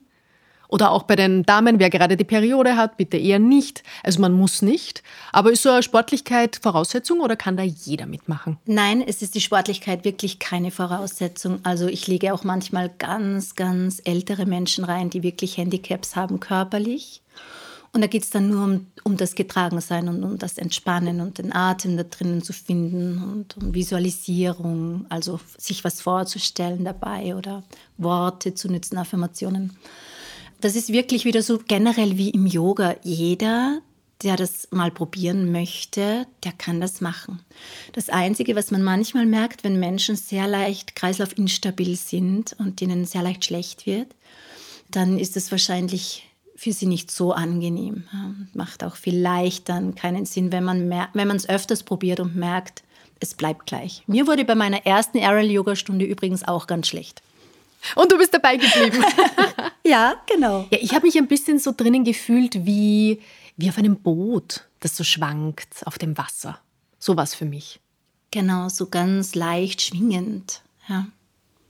Oder auch bei den Damen, wer gerade die Periode hat, bitte eher nicht. Also man muss nicht. Aber ist so eine Sportlichkeit Voraussetzung oder kann da jeder mitmachen? Nein, es ist die Sportlichkeit wirklich keine Voraussetzung. Also ich lege auch manchmal ganz, ganz ältere Menschen rein, die wirklich Handicaps haben körperlich. Und da geht es dann nur um, um das Getragensein und um das Entspannen und den Atem da drinnen zu finden und um Visualisierung, also sich was vorzustellen dabei oder Worte zu nützen, Affirmationen. Das ist wirklich wieder so generell wie im Yoga. Jeder, der das mal probieren möchte, der kann das machen. Das Einzige, was man manchmal merkt, wenn Menschen sehr leicht kreislaufinstabil sind und denen sehr leicht schlecht wird, dann ist es wahrscheinlich für sie nicht so angenehm. Macht auch vielleicht dann keinen Sinn, wenn man es öfters probiert und merkt, es bleibt gleich. Mir wurde bei meiner ersten Aerial Yoga Stunde übrigens auch ganz schlecht. Und du bist dabei geblieben. ja, genau. Ja, ich habe mich ein bisschen so drinnen gefühlt wie, wie auf einem Boot, das so schwankt auf dem Wasser. So was für mich. Genau, so ganz leicht schwingend. Ja.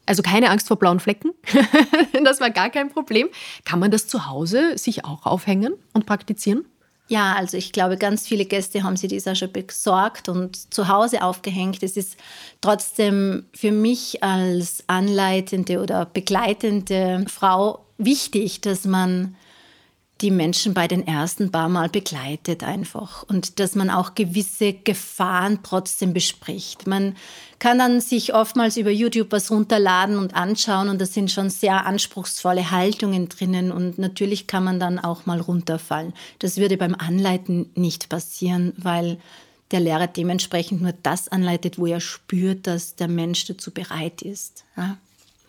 Also keine Angst vor blauen Flecken. das war gar kein Problem. Kann man das zu Hause sich auch aufhängen und praktizieren? Ja, also ich glaube, ganz viele Gäste haben sich das auch schon besorgt und zu Hause aufgehängt. Es ist trotzdem für mich als anleitende oder begleitende Frau wichtig, dass man die Menschen bei den ersten paar Mal begleitet einfach und dass man auch gewisse Gefahren trotzdem bespricht. Man kann dann sich oftmals über YouTube was runterladen und anschauen und da sind schon sehr anspruchsvolle Haltungen drinnen und natürlich kann man dann auch mal runterfallen. Das würde beim Anleiten nicht passieren, weil der Lehrer dementsprechend nur das anleitet, wo er spürt, dass der Mensch dazu bereit ist. Ja.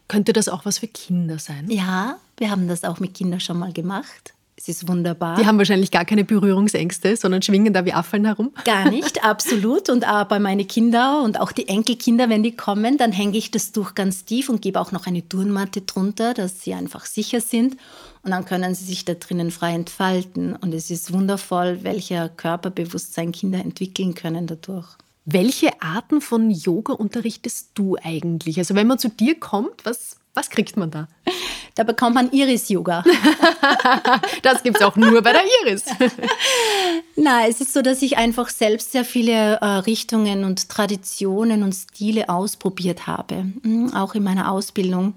Könnte das auch was für Kinder sein? Ja, wir haben das auch mit Kindern schon mal gemacht. Es ist wunderbar. Die haben wahrscheinlich gar keine Berührungsängste, sondern schwingen da wie Affeln herum. Gar nicht, absolut. Und auch bei meinen Kindern und auch die Enkelkinder, wenn die kommen, dann hänge ich das Tuch ganz tief und gebe auch noch eine Turnmatte drunter, dass sie einfach sicher sind. Und dann können sie sich da drinnen frei entfalten. Und es ist wundervoll, welcher Körperbewusstsein Kinder entwickeln können dadurch. Welche Arten von Yoga unterrichtest du eigentlich? Also wenn man zu dir kommt, was, was kriegt man da? Da bekommt man Iris-Yoga. das gibt es auch nur bei der Iris. Nein, es ist so, dass ich einfach selbst sehr viele äh, Richtungen und Traditionen und Stile ausprobiert habe, mhm, auch in meiner Ausbildung.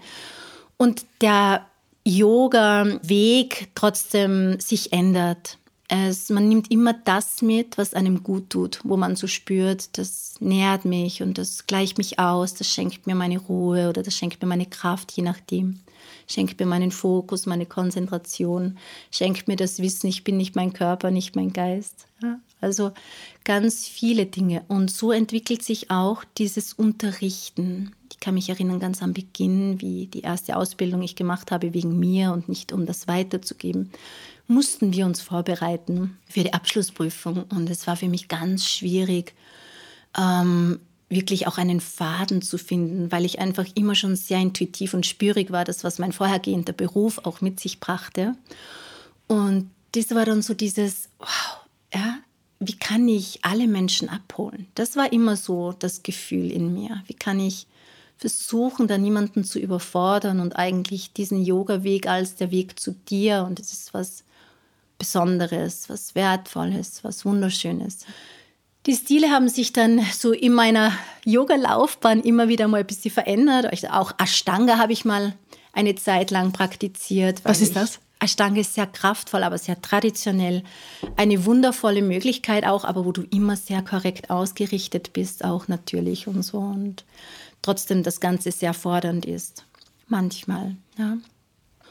Und der Yoga-Weg trotzdem sich ändert. Es, man nimmt immer das mit, was einem gut tut, wo man so spürt, das nährt mich und das gleicht mich aus, das schenkt mir meine Ruhe oder das schenkt mir meine Kraft, je nachdem. Schenkt mir meinen Fokus, meine Konzentration, schenkt mir das Wissen, ich bin nicht mein Körper, nicht mein Geist. Ja? Also ganz viele Dinge. Und so entwickelt sich auch dieses Unterrichten. Ich kann mich erinnern ganz am Beginn, wie die erste Ausbildung ich gemacht habe wegen mir und nicht um das weiterzugeben mussten wir uns vorbereiten für die Abschlussprüfung. Und es war für mich ganz schwierig, ähm, wirklich auch einen Faden zu finden, weil ich einfach immer schon sehr intuitiv und spürig war, das, was mein vorhergehender Beruf auch mit sich brachte. Und das war dann so dieses, wow, ja, wie kann ich alle Menschen abholen? Das war immer so das Gefühl in mir. Wie kann ich versuchen, da niemanden zu überfordern und eigentlich diesen Yoga-Weg als der Weg zu dir und es ist was Besonderes, was Wertvolles, was Wunderschönes. Die Stile haben sich dann so in meiner Yoga-Laufbahn immer wieder mal ein bisschen verändert. Also auch Ashtanga habe ich mal eine Zeit lang praktiziert. Was ist das? Ashtanga ist sehr kraftvoll, aber sehr traditionell. Eine wundervolle Möglichkeit auch, aber wo du immer sehr korrekt ausgerichtet bist, auch natürlich und so. Und trotzdem das Ganze sehr fordernd ist. Manchmal, ja.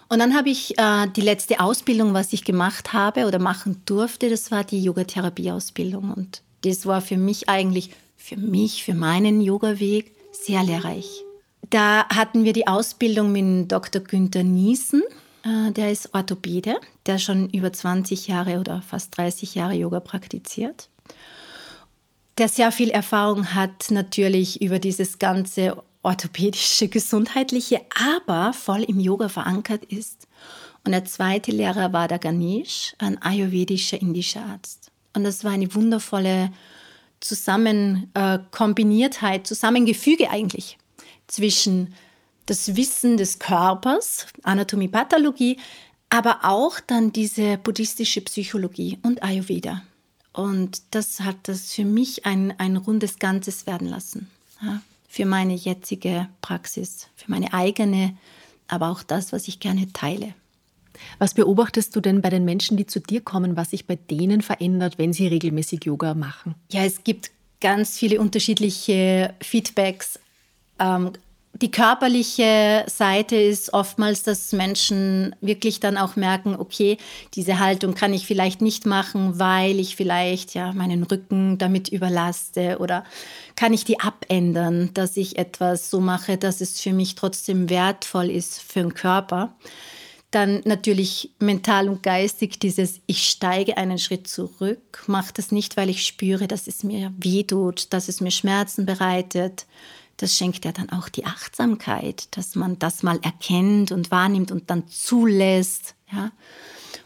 Und dann habe ich äh, die letzte Ausbildung, was ich gemacht habe oder machen durfte, das war die Yogatherapie-Ausbildung. Und das war für mich eigentlich, für mich, für meinen Yoga-Weg sehr lehrreich. Da hatten wir die Ausbildung mit Dr. Günther Niesen. Äh, der ist Orthopäde, der schon über 20 Jahre oder fast 30 Jahre Yoga praktiziert der sehr viel Erfahrung hat natürlich über dieses ganze orthopädische, gesundheitliche, aber voll im Yoga verankert ist. Und der zweite Lehrer war der Ganesh, ein ayurvedischer indischer Arzt. Und das war eine wundervolle Zusammenkombiniertheit, äh, Zusammengefüge eigentlich zwischen das Wissen des Körpers, Anatomie, Pathologie, aber auch dann diese buddhistische Psychologie und Ayurveda. Und das hat das für mich ein, ein rundes Ganzes werden lassen. Ja, für meine jetzige Praxis, für meine eigene, aber auch das, was ich gerne teile. Was beobachtest du denn bei den Menschen, die zu dir kommen, was sich bei denen verändert, wenn sie regelmäßig Yoga machen? Ja, es gibt ganz viele unterschiedliche Feedbacks. Ähm, die körperliche Seite ist oftmals, dass Menschen wirklich dann auch merken, okay, diese Haltung kann ich vielleicht nicht machen, weil ich vielleicht ja meinen Rücken damit überlaste oder kann ich die abändern, dass ich etwas so mache, dass es für mich trotzdem wertvoll ist für den Körper. Dann natürlich mental und geistig dieses, ich steige einen Schritt zurück, mache das nicht, weil ich spüre, dass es mir wehtut, dass es mir Schmerzen bereitet, das schenkt ja dann auch die Achtsamkeit, dass man das mal erkennt und wahrnimmt und dann zulässt. Ja?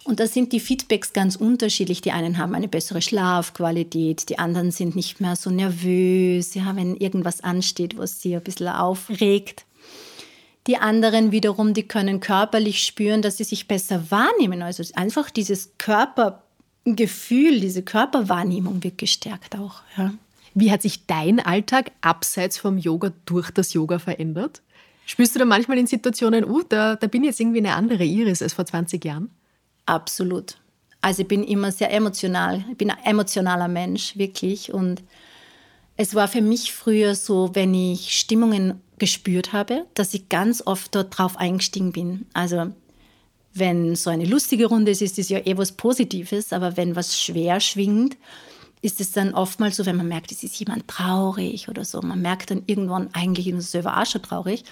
Und da sind die Feedbacks ganz unterschiedlich. Die einen haben eine bessere Schlafqualität, die anderen sind nicht mehr so nervös, ja, wenn irgendwas ansteht, was sie ein bisschen aufregt. Die anderen wiederum, die können körperlich spüren, dass sie sich besser wahrnehmen. Also einfach dieses Körpergefühl, diese Körperwahrnehmung wird gestärkt auch. Ja. Wie hat sich dein Alltag abseits vom Yoga durch das Yoga verändert? Spürst du da manchmal in Situationen, uh, da, da bin ich jetzt irgendwie eine andere Iris als vor 20 Jahren? Absolut. Also ich bin immer sehr emotional. Ich bin ein emotionaler Mensch, wirklich. Und es war für mich früher so, wenn ich Stimmungen gespürt habe, dass ich ganz oft dort drauf eingestiegen bin. Also wenn so eine lustige Runde ist, ist es ja eh was Positives, aber wenn was schwer schwingt, ist es dann oftmals so, wenn man merkt, es ist jemand traurig oder so, man merkt dann irgendwann eigentlich, ist selber auch schon traurig,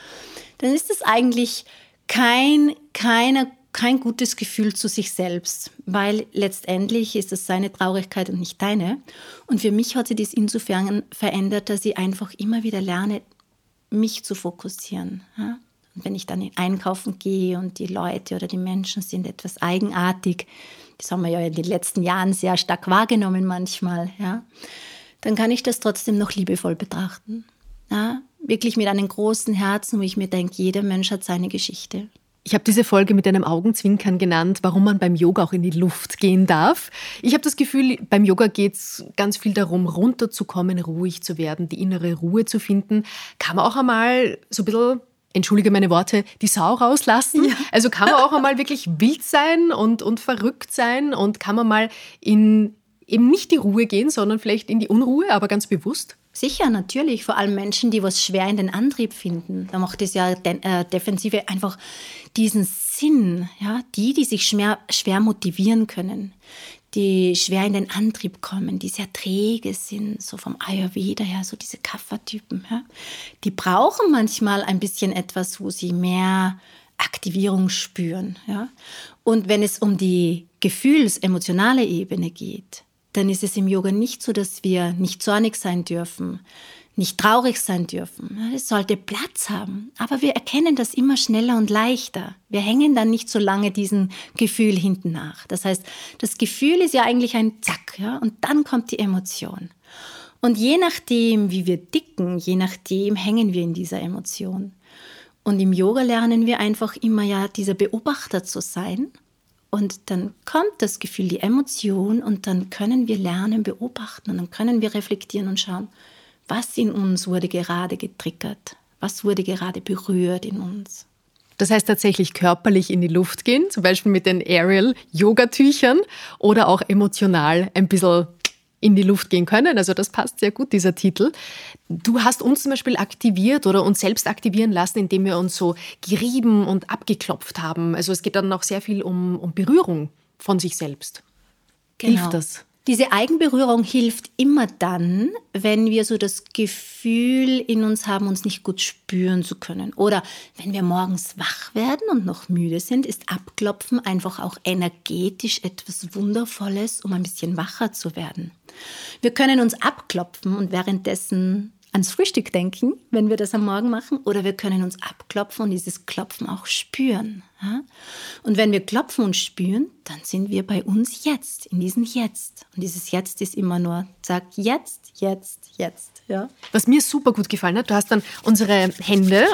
dann ist es eigentlich kein, keine, kein gutes Gefühl zu sich selbst, weil letztendlich ist es seine Traurigkeit und nicht deine. Und für mich hat sich das insofern verändert, dass ich einfach immer wieder lerne, mich zu fokussieren. Ja? Wenn ich dann einkaufen gehe und die Leute oder die Menschen sind etwas eigenartig, das haben wir ja in den letzten Jahren sehr stark wahrgenommen manchmal, ja, dann kann ich das trotzdem noch liebevoll betrachten. Ja, wirklich mit einem großen Herzen, wo ich mir denke, jeder Mensch hat seine Geschichte. Ich habe diese Folge mit einem Augenzwinkern genannt, warum man beim Yoga auch in die Luft gehen darf. Ich habe das Gefühl, beim Yoga geht es ganz viel darum, runterzukommen, ruhig zu werden, die innere Ruhe zu finden. Kann man auch einmal so ein bisschen entschuldige meine Worte, die Sau rauslassen. Ja. Also kann man auch einmal wirklich wild sein und, und verrückt sein und kann man mal in eben nicht die Ruhe gehen, sondern vielleicht in die Unruhe, aber ganz bewusst. Sicher, natürlich. Vor allem Menschen, die was schwer in den Antrieb finden. Da macht es ja de äh, Defensive einfach diesen Sinn. Ja? Die, die sich schwer, schwer motivieren können, die schwer in den Antrieb kommen, die sehr träge sind, so vom Ayurveda her, so diese Kaffertypen, ja, die brauchen manchmal ein bisschen etwas, wo sie mehr Aktivierung spüren. Ja. Und wenn es um die gefühls-emotionale Ebene geht, dann ist es im Yoga nicht so, dass wir nicht zornig sein dürfen, nicht traurig sein dürfen. Es sollte Platz haben. Aber wir erkennen das immer schneller und leichter. Wir hängen dann nicht so lange diesem Gefühl hinten nach. Das heißt, das Gefühl ist ja eigentlich ein Zack, ja, und dann kommt die Emotion. Und je nachdem, wie wir dicken, je nachdem hängen wir in dieser Emotion. Und im Yoga lernen wir einfach immer ja, dieser Beobachter zu sein. Und dann kommt das Gefühl, die Emotion, und dann können wir lernen, beobachten, und dann können wir reflektieren und schauen, was in uns wurde gerade getriggert? Was wurde gerade berührt in uns? Das heißt tatsächlich körperlich in die Luft gehen, zum Beispiel mit den Aerial-Yoga-Tüchern oder auch emotional ein bisschen in die Luft gehen können. Also das passt sehr gut, dieser Titel. Du hast uns zum Beispiel aktiviert oder uns selbst aktivieren lassen, indem wir uns so gerieben und abgeklopft haben. Also es geht dann auch sehr viel um, um Berührung von sich selbst. Genau. Hilft das? Diese Eigenberührung hilft immer dann, wenn wir so das Gefühl in uns haben, uns nicht gut spüren zu können. Oder wenn wir morgens wach werden und noch müde sind, ist Abklopfen einfach auch energetisch etwas Wundervolles, um ein bisschen wacher zu werden. Wir können uns abklopfen und währenddessen ans Frühstück denken, wenn wir das am Morgen machen, oder wir können uns abklopfen und dieses Klopfen auch spüren. Und wenn wir klopfen und spüren, dann sind wir bei uns jetzt, in diesem Jetzt. Und dieses Jetzt ist immer nur, sag jetzt, jetzt, jetzt. Ja. Was mir super gut gefallen hat, du hast dann unsere Hände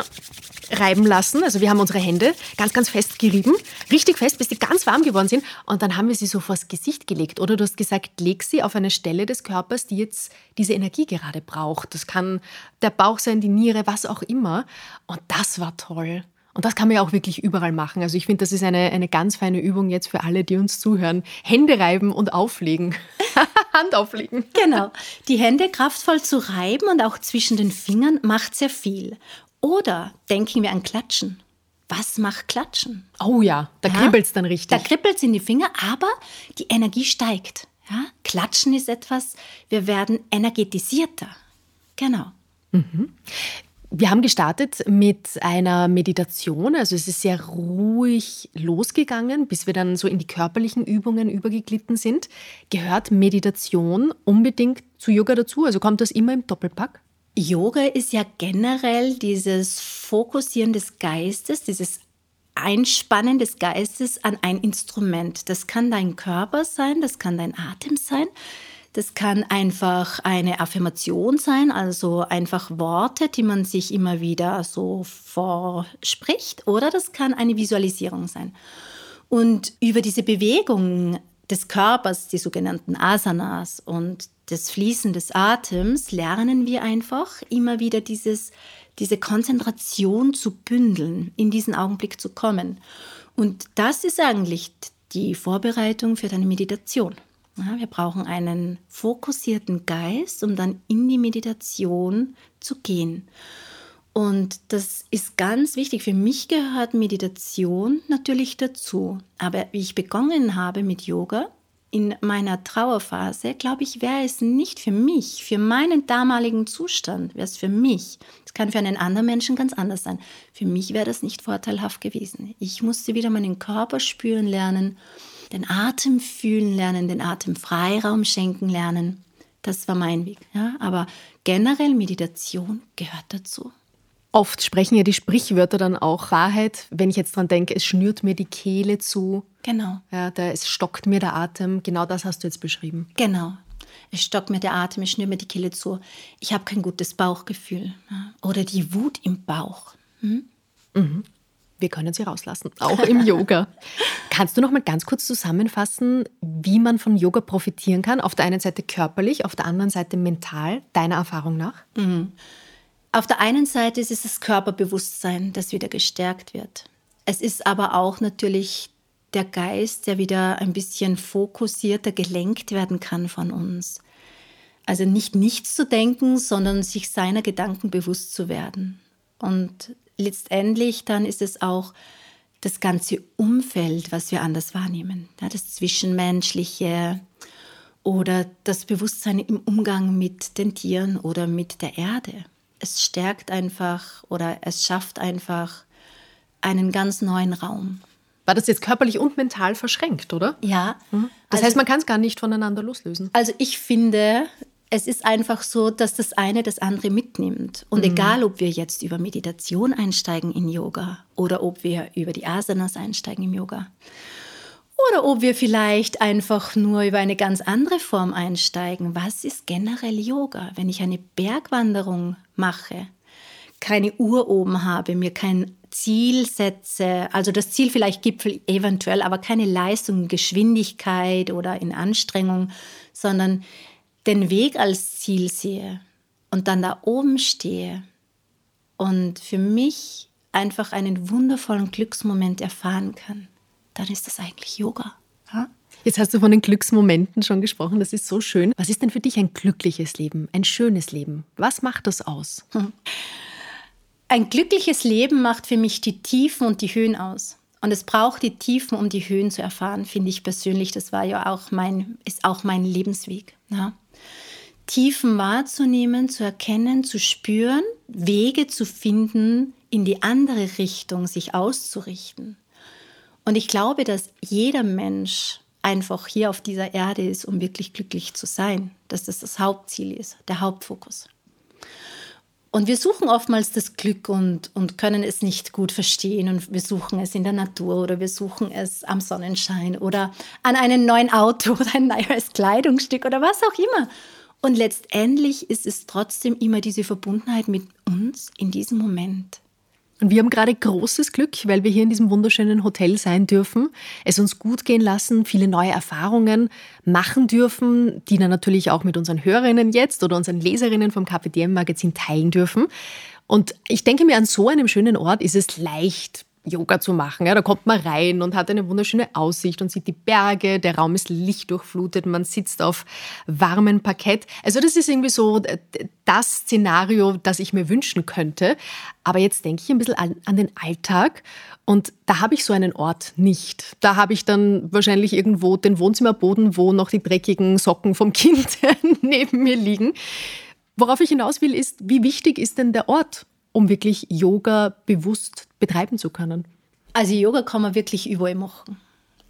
reiben lassen. Also wir haben unsere Hände ganz, ganz fest gerieben, richtig fest, bis die ganz warm geworden sind. Und dann haben wir sie so vors Gesicht gelegt. Oder du hast gesagt, leg sie auf eine Stelle des Körpers, die jetzt diese Energie gerade braucht. Das kann der Bauch sein, die Niere, was auch immer. Und das war toll. Und das kann man ja auch wirklich überall machen. Also ich finde, das ist eine, eine ganz feine Übung jetzt für alle, die uns zuhören. Hände reiben und auflegen. Hand auflegen. Genau. Die Hände kraftvoll zu reiben und auch zwischen den Fingern macht sehr viel. Oder denken wir an Klatschen. Was macht Klatschen? Oh ja, da ja, kribbelt es dann richtig. Da kribbelt es in die Finger, aber die Energie steigt. Ja? Klatschen ist etwas, wir werden energetisierter. Genau. Mhm. Wir haben gestartet mit einer Meditation, also es ist sehr ruhig losgegangen, bis wir dann so in die körperlichen Übungen übergeglitten sind. Gehört Meditation unbedingt zu Yoga dazu? Also kommt das immer im Doppelpack? Yoga ist ja generell dieses Fokussieren des Geistes, dieses Einspannen des Geistes an ein Instrument. Das kann dein Körper sein, das kann dein Atem sein, das kann einfach eine Affirmation sein, also einfach Worte, die man sich immer wieder so vorspricht, oder das kann eine Visualisierung sein. Und über diese Bewegung des Körpers, die sogenannten Asanas und des Fließen des Atems, lernen wir einfach immer wieder dieses, diese Konzentration zu bündeln, in diesen Augenblick zu kommen. Und das ist eigentlich die Vorbereitung für deine Meditation. Wir brauchen einen fokussierten Geist, um dann in die Meditation zu gehen. Und das ist ganz wichtig. Für mich gehört Meditation natürlich dazu. Aber wie ich begonnen habe mit Yoga, in meiner Trauerphase, glaube ich, wäre es nicht für mich, für meinen damaligen Zustand, wäre es für mich. Es kann für einen anderen Menschen ganz anders sein. Für mich wäre das nicht vorteilhaft gewesen. Ich musste wieder meinen Körper spüren lernen den Atem fühlen lernen, den Atem Freiraum schenken lernen. Das war mein Weg. Ja? Aber generell Meditation gehört dazu. Oft sprechen ja die Sprichwörter dann auch Wahrheit. Wenn ich jetzt dran denke, es schnürt mir die Kehle zu. Genau. Ja, da, es stockt mir der Atem. Genau das hast du jetzt beschrieben. Genau. Es stockt mir der Atem, es schnürt mir die Kehle zu. Ich habe kein gutes Bauchgefühl. Oder die Wut im Bauch. Hm? Mhm wir können sie rauslassen, auch im Yoga. Kannst du noch mal ganz kurz zusammenfassen, wie man von Yoga profitieren kann? Auf der einen Seite körperlich, auf der anderen Seite mental, deiner Erfahrung nach? Mhm. Auf der einen Seite ist es das Körperbewusstsein, das wieder gestärkt wird. Es ist aber auch natürlich der Geist, der wieder ein bisschen fokussierter gelenkt werden kann von uns. Also nicht nichts zu denken, sondern sich seiner Gedanken bewusst zu werden. Und letztendlich dann ist es auch das ganze Umfeld, was wir anders wahrnehmen. Ja, das Zwischenmenschliche oder das Bewusstsein im Umgang mit den Tieren oder mit der Erde. Es stärkt einfach oder es schafft einfach einen ganz neuen Raum. War das jetzt körperlich und mental verschränkt, oder? Ja. Mhm. Das also, heißt, man kann es gar nicht voneinander loslösen. Also ich finde, es ist einfach so, dass das eine das andere mitnimmt. Und mhm. egal, ob wir jetzt über Meditation einsteigen in Yoga oder ob wir über die Asanas einsteigen im Yoga oder ob wir vielleicht einfach nur über eine ganz andere Form einsteigen. Was ist generell Yoga? Wenn ich eine Bergwanderung mache, keine Uhr oben habe, mir kein Ziel setze, also das Ziel vielleicht Gipfel eventuell, aber keine Leistung, Geschwindigkeit oder in Anstrengung, sondern den Weg als Ziel sehe und dann da oben stehe und für mich einfach einen wundervollen Glücksmoment erfahren kann, dann ist das eigentlich Yoga. Ja? Jetzt hast du von den Glücksmomenten schon gesprochen, das ist so schön. Was ist denn für dich ein glückliches Leben, ein schönes Leben? Was macht das aus? Ein glückliches Leben macht für mich die Tiefen und die Höhen aus. Und es braucht die Tiefen, um die Höhen zu erfahren, finde ich persönlich. Das war ja auch mein, ist auch mein Lebensweg. Ja. Tiefen wahrzunehmen, zu erkennen, zu spüren, Wege zu finden, in die andere Richtung sich auszurichten. Und ich glaube, dass jeder Mensch einfach hier auf dieser Erde ist, um wirklich glücklich zu sein, dass das das Hauptziel ist, der Hauptfokus. Und wir suchen oftmals das Glück und, und können es nicht gut verstehen. Und wir suchen es in der Natur oder wir suchen es am Sonnenschein oder an einem neuen Auto oder ein neues Kleidungsstück oder was auch immer. Und letztendlich ist es trotzdem immer diese Verbundenheit mit uns in diesem Moment. Und wir haben gerade großes Glück, weil wir hier in diesem wunderschönen Hotel sein dürfen, es uns gut gehen lassen, viele neue Erfahrungen machen dürfen, die dann natürlich auch mit unseren Hörerinnen jetzt oder unseren Leserinnen vom KPDM-Magazin teilen dürfen. Und ich denke mir, an so einem schönen Ort ist es leicht, Yoga zu machen. Ja, da kommt man rein und hat eine wunderschöne Aussicht und sieht die Berge, der Raum ist lichtdurchflutet, man sitzt auf warmem Parkett. Also das ist irgendwie so das Szenario, das ich mir wünschen könnte. Aber jetzt denke ich ein bisschen an, an den Alltag und da habe ich so einen Ort nicht. Da habe ich dann wahrscheinlich irgendwo den Wohnzimmerboden, wo noch die dreckigen Socken vom Kind neben mir liegen. Worauf ich hinaus will, ist, wie wichtig ist denn der Ort? Um wirklich Yoga bewusst betreiben zu können? Also Yoga kann man wirklich überall machen.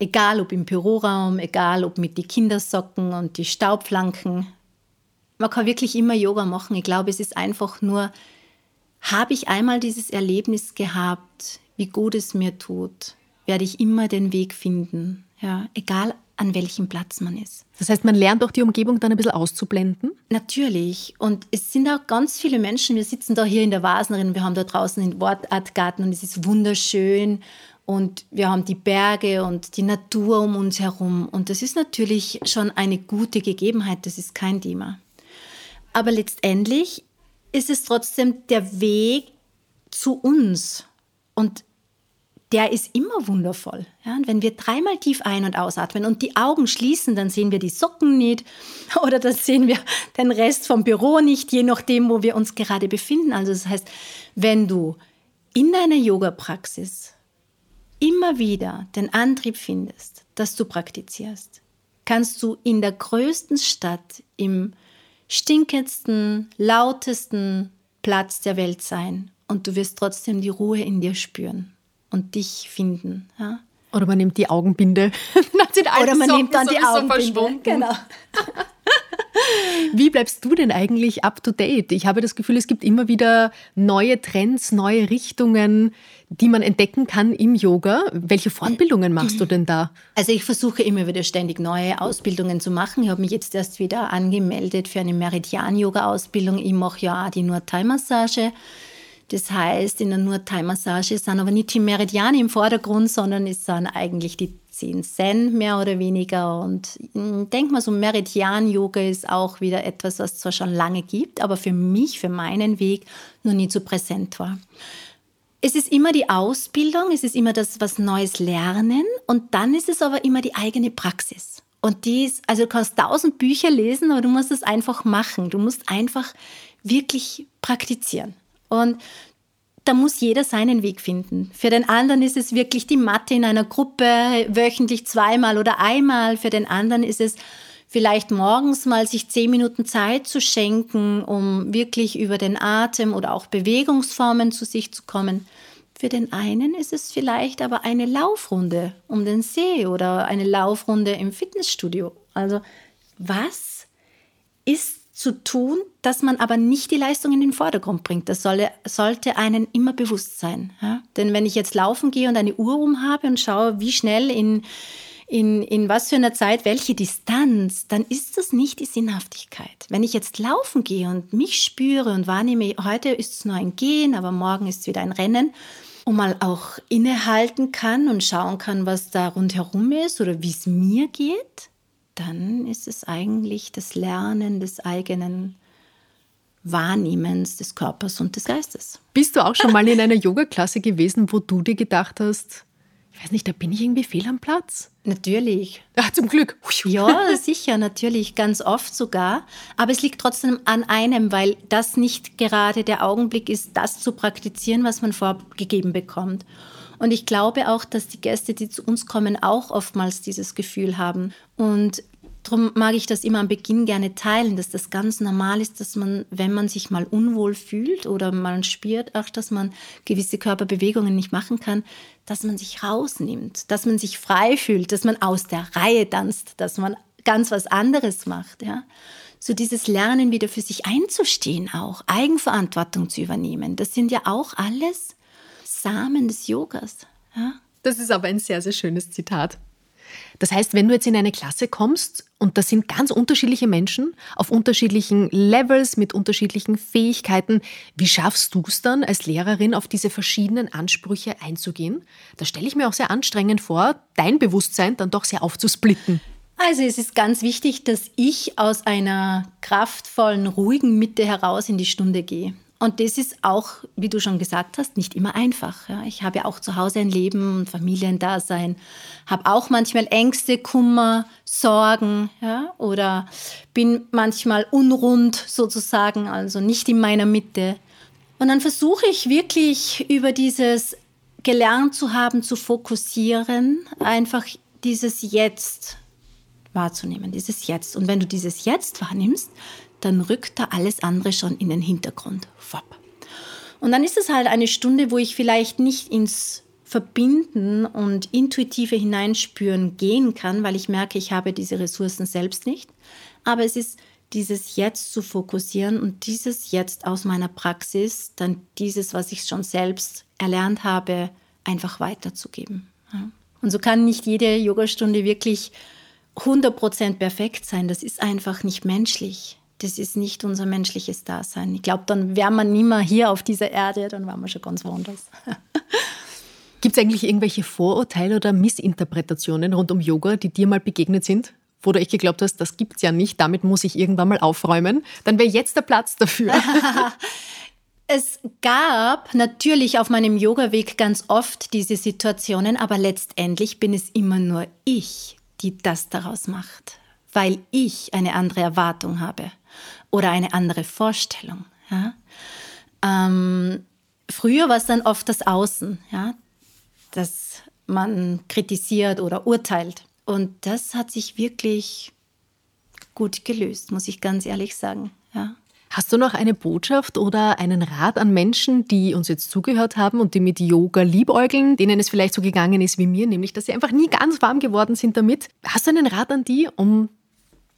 Egal ob im Büroraum, egal ob mit den Kindersocken und die Staubflanken. Man kann wirklich immer Yoga machen. Ich glaube, es ist einfach nur, habe ich einmal dieses Erlebnis gehabt, wie gut es mir tut, werde ich immer den Weg finden. Ja, egal an welchem Platz man ist. Das heißt, man lernt auch die Umgebung dann ein bisschen auszublenden? Natürlich. Und es sind auch ganz viele Menschen. Wir sitzen da hier in der Wasnerin, wir haben da draußen den Wortartgarten und es ist wunderschön. Und wir haben die Berge und die Natur um uns herum. Und das ist natürlich schon eine gute Gegebenheit, das ist kein Thema. Aber letztendlich ist es trotzdem der Weg zu uns. Und der ist immer wundervoll. Ja, und wenn wir dreimal tief ein- und ausatmen und die Augen schließen, dann sehen wir die Socken nicht oder dann sehen wir den Rest vom Büro nicht, je nachdem, wo wir uns gerade befinden. Also das heißt, wenn du in deiner Yoga-Praxis immer wieder den Antrieb findest, dass du praktizierst, kannst du in der größten Stadt, im stinkendsten, lautesten Platz der Welt sein und du wirst trotzdem die Ruhe in dir spüren und dich finden. Ja? Oder man nimmt die Augenbinde. Oder man nimmt dann die Augenbinde. Genau. Wie bleibst du denn eigentlich up to date? Ich habe das Gefühl, es gibt immer wieder neue Trends, neue Richtungen, die man entdecken kann im Yoga. Welche Fortbildungen machst du denn da? Also ich versuche immer wieder ständig neue Ausbildungen zu machen. Ich habe mich jetzt erst wieder angemeldet für eine Meridian-Yoga-Ausbildung. Ich mache ja auch die Nur-Thai-Massage. Das heißt, in der Nur-Thai-Massage sind aber nicht die Meridiane im Vordergrund, sondern es sind eigentlich die 10 Zen mehr oder weniger. Und ich denke mal, so Meridian-Yoga ist auch wieder etwas, was zwar schon lange gibt, aber für mich, für meinen Weg noch nie so präsent war. Es ist immer die Ausbildung, es ist immer das, was Neues lernen und dann ist es aber immer die eigene Praxis. Und die ist, also du kannst tausend Bücher lesen, aber du musst es einfach machen. Du musst einfach wirklich praktizieren. Und da muss jeder seinen Weg finden. Für den anderen ist es wirklich die Mathe in einer Gruppe, wöchentlich zweimal oder einmal. Für den anderen ist es vielleicht morgens mal sich zehn Minuten Zeit zu schenken, um wirklich über den Atem oder auch Bewegungsformen zu sich zu kommen. Für den einen ist es vielleicht aber eine Laufrunde um den See oder eine Laufrunde im Fitnessstudio. Also was ist zu tun, dass man aber nicht die Leistung in den Vordergrund bringt. Das solle, sollte einen immer bewusst sein. Ja? Denn wenn ich jetzt laufen gehe und eine Uhr um habe und schaue, wie schnell in, in, in was für einer Zeit, welche Distanz, dann ist das nicht die Sinnhaftigkeit. Wenn ich jetzt laufen gehe und mich spüre und wahrnehme, heute ist es nur ein Gehen, aber morgen ist es wieder ein Rennen, und mal auch innehalten kann und schauen kann, was da rundherum ist oder wie es mir geht, dann ist es eigentlich das Lernen des eigenen Wahrnehmens des Körpers und des Geistes. Bist du auch schon mal in einer Yoga-Klasse gewesen, wo du dir gedacht hast, ich weiß nicht, da bin ich irgendwie fehl am Platz. Natürlich. Ach, zum Glück. Ja, sicher, natürlich, ganz oft sogar. Aber es liegt trotzdem an einem, weil das nicht gerade der Augenblick ist, das zu praktizieren, was man vorgegeben bekommt. Und ich glaube auch, dass die Gäste, die zu uns kommen, auch oftmals dieses Gefühl haben. Und Darum mag ich das immer am Beginn gerne teilen, dass das ganz normal ist, dass man, wenn man sich mal unwohl fühlt oder man spürt auch, dass man gewisse Körperbewegungen nicht machen kann, dass man sich rausnimmt, dass man sich frei fühlt, dass man aus der Reihe tanzt, dass man ganz was anderes macht. Ja? So dieses Lernen wieder für sich einzustehen auch, Eigenverantwortung zu übernehmen, das sind ja auch alles Samen des Yogas. Ja? Das ist aber ein sehr, sehr schönes Zitat. Das heißt, wenn du jetzt in eine Klasse kommst und das sind ganz unterschiedliche Menschen auf unterschiedlichen Levels mit unterschiedlichen Fähigkeiten, wie schaffst du es dann als Lehrerin auf diese verschiedenen Ansprüche einzugehen? Da stelle ich mir auch sehr anstrengend vor, dein Bewusstsein dann doch sehr aufzusplitten. Also es ist ganz wichtig, dass ich aus einer kraftvollen, ruhigen Mitte heraus in die Stunde gehe. Und das ist auch, wie du schon gesagt hast, nicht immer einfach. Ja. Ich habe ja auch zu Hause ein Leben, ein Familiendasein, habe auch manchmal Ängste, Kummer, Sorgen ja, oder bin manchmal unrund sozusagen, also nicht in meiner Mitte. Und dann versuche ich wirklich über dieses gelernt zu haben, zu fokussieren, einfach dieses Jetzt wahrzunehmen, dieses Jetzt. Und wenn du dieses Jetzt wahrnimmst, dann rückt da alles andere schon in den Hintergrund. Und dann ist es halt eine Stunde, wo ich vielleicht nicht ins Verbinden und intuitive Hineinspüren gehen kann, weil ich merke, ich habe diese Ressourcen selbst nicht. Aber es ist dieses Jetzt zu fokussieren und dieses Jetzt aus meiner Praxis, dann dieses, was ich schon selbst erlernt habe, einfach weiterzugeben. Und so kann nicht jede Yogastunde wirklich 100% perfekt sein. Das ist einfach nicht menschlich das ist nicht unser menschliches Dasein. Ich glaube, dann wäre man nie mehr hier auf dieser Erde, dann wären wir schon ganz woanders. Gibt es eigentlich irgendwelche Vorurteile oder Missinterpretationen rund um Yoga, die dir mal begegnet sind? Wo du echt geglaubt hast, das gibt es ja nicht, damit muss ich irgendwann mal aufräumen. Dann wäre jetzt der Platz dafür. Es gab natürlich auf meinem Yoga-Weg ganz oft diese Situationen, aber letztendlich bin es immer nur ich, die das daraus macht, weil ich eine andere Erwartung habe oder eine andere Vorstellung. Ja? Ähm, früher war es dann oft das Außen, ja? dass man kritisiert oder urteilt. Und das hat sich wirklich gut gelöst, muss ich ganz ehrlich sagen. Ja. Hast du noch eine Botschaft oder einen Rat an Menschen, die uns jetzt zugehört haben und die mit Yoga liebäugeln, denen es vielleicht so gegangen ist wie mir, nämlich dass sie einfach nie ganz warm geworden sind damit? Hast du einen Rat an die, um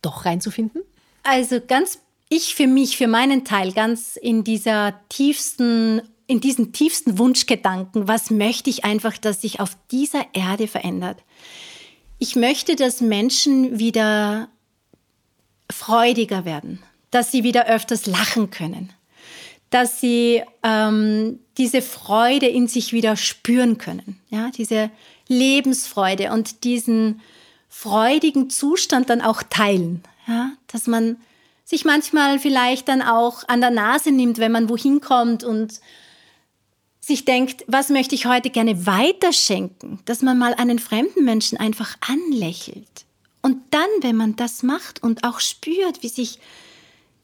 doch reinzufinden? Also ganz ich für mich, für meinen Teil, ganz in dieser tiefsten, in diesen tiefsten Wunschgedanken, was möchte ich einfach, dass sich auf dieser Erde verändert? Ich möchte, dass Menschen wieder freudiger werden, dass sie wieder öfters lachen können, dass sie ähm, diese Freude in sich wieder spüren können, ja, diese Lebensfreude und diesen freudigen Zustand dann auch teilen, ja, dass man sich manchmal vielleicht dann auch an der Nase nimmt, wenn man wohin kommt und sich denkt, was möchte ich heute gerne weiterschenken, dass man mal einen fremden Menschen einfach anlächelt. Und dann, wenn man das macht und auch spürt, wie sich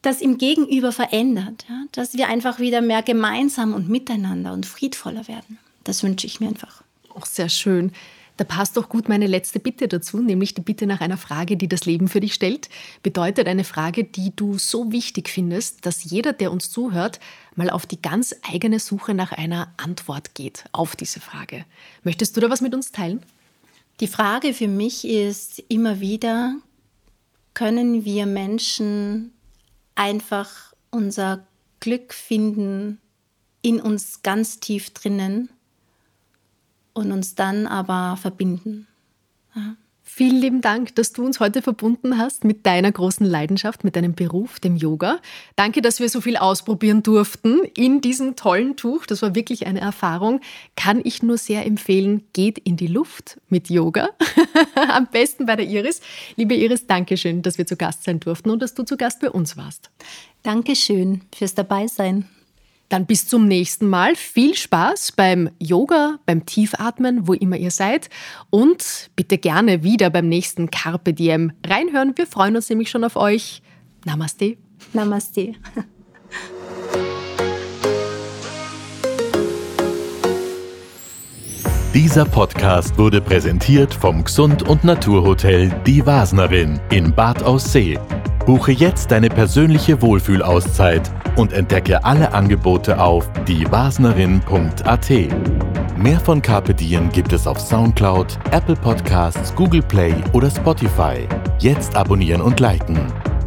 das im Gegenüber verändert, ja, dass wir einfach wieder mehr gemeinsam und miteinander und friedvoller werden. Das wünsche ich mir einfach. Auch sehr schön. Da passt doch gut meine letzte Bitte dazu, nämlich die Bitte nach einer Frage, die das Leben für dich stellt. Bedeutet eine Frage, die du so wichtig findest, dass jeder, der uns zuhört, mal auf die ganz eigene Suche nach einer Antwort geht auf diese Frage. Möchtest du da was mit uns teilen? Die Frage für mich ist immer wieder, können wir Menschen einfach unser Glück finden in uns ganz tief drinnen und uns dann aber verbinden. Ja. Vielen lieben Dank, dass du uns heute verbunden hast mit deiner großen Leidenschaft, mit deinem Beruf, dem Yoga. Danke, dass wir so viel ausprobieren durften in diesem tollen Tuch. Das war wirklich eine Erfahrung. Kann ich nur sehr empfehlen, geht in die Luft mit Yoga. Am besten bei der Iris. Liebe Iris, danke schön, dass wir zu Gast sein durften und dass du zu Gast bei uns warst. Dankeschön fürs Dabeisein. Dann bis zum nächsten Mal. Viel Spaß beim Yoga, beim Tiefatmen, wo immer ihr seid. Und bitte gerne wieder beim nächsten Carpe Diem reinhören. Wir freuen uns nämlich schon auf euch. Namaste. Namaste. Dieser Podcast wurde präsentiert vom Gesund- und Naturhotel Die Wasnerin in Bad Aussee. Buche jetzt deine persönliche Wohlfühlauszeit und entdecke alle Angebote auf diewasnerin.at. Mehr von Carpe Diem gibt es auf Soundcloud, Apple Podcasts, Google Play oder Spotify. Jetzt abonnieren und liken.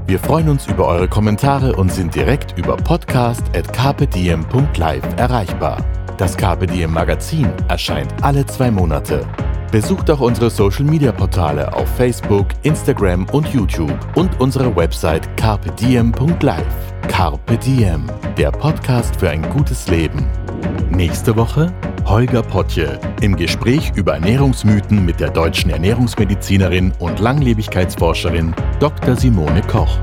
Wir freuen uns über eure Kommentare und sind direkt über podcast.carpediem.live erreichbar. Das Carpe Diem Magazin erscheint alle zwei Monate. Besucht auch unsere Social Media Portale auf Facebook, Instagram und YouTube und unsere Website carpediem.live. Carpe Diem, der Podcast für ein gutes Leben. Nächste Woche Holger Potje im Gespräch über Ernährungsmythen mit der deutschen Ernährungsmedizinerin und Langlebigkeitsforscherin Dr. Simone Koch.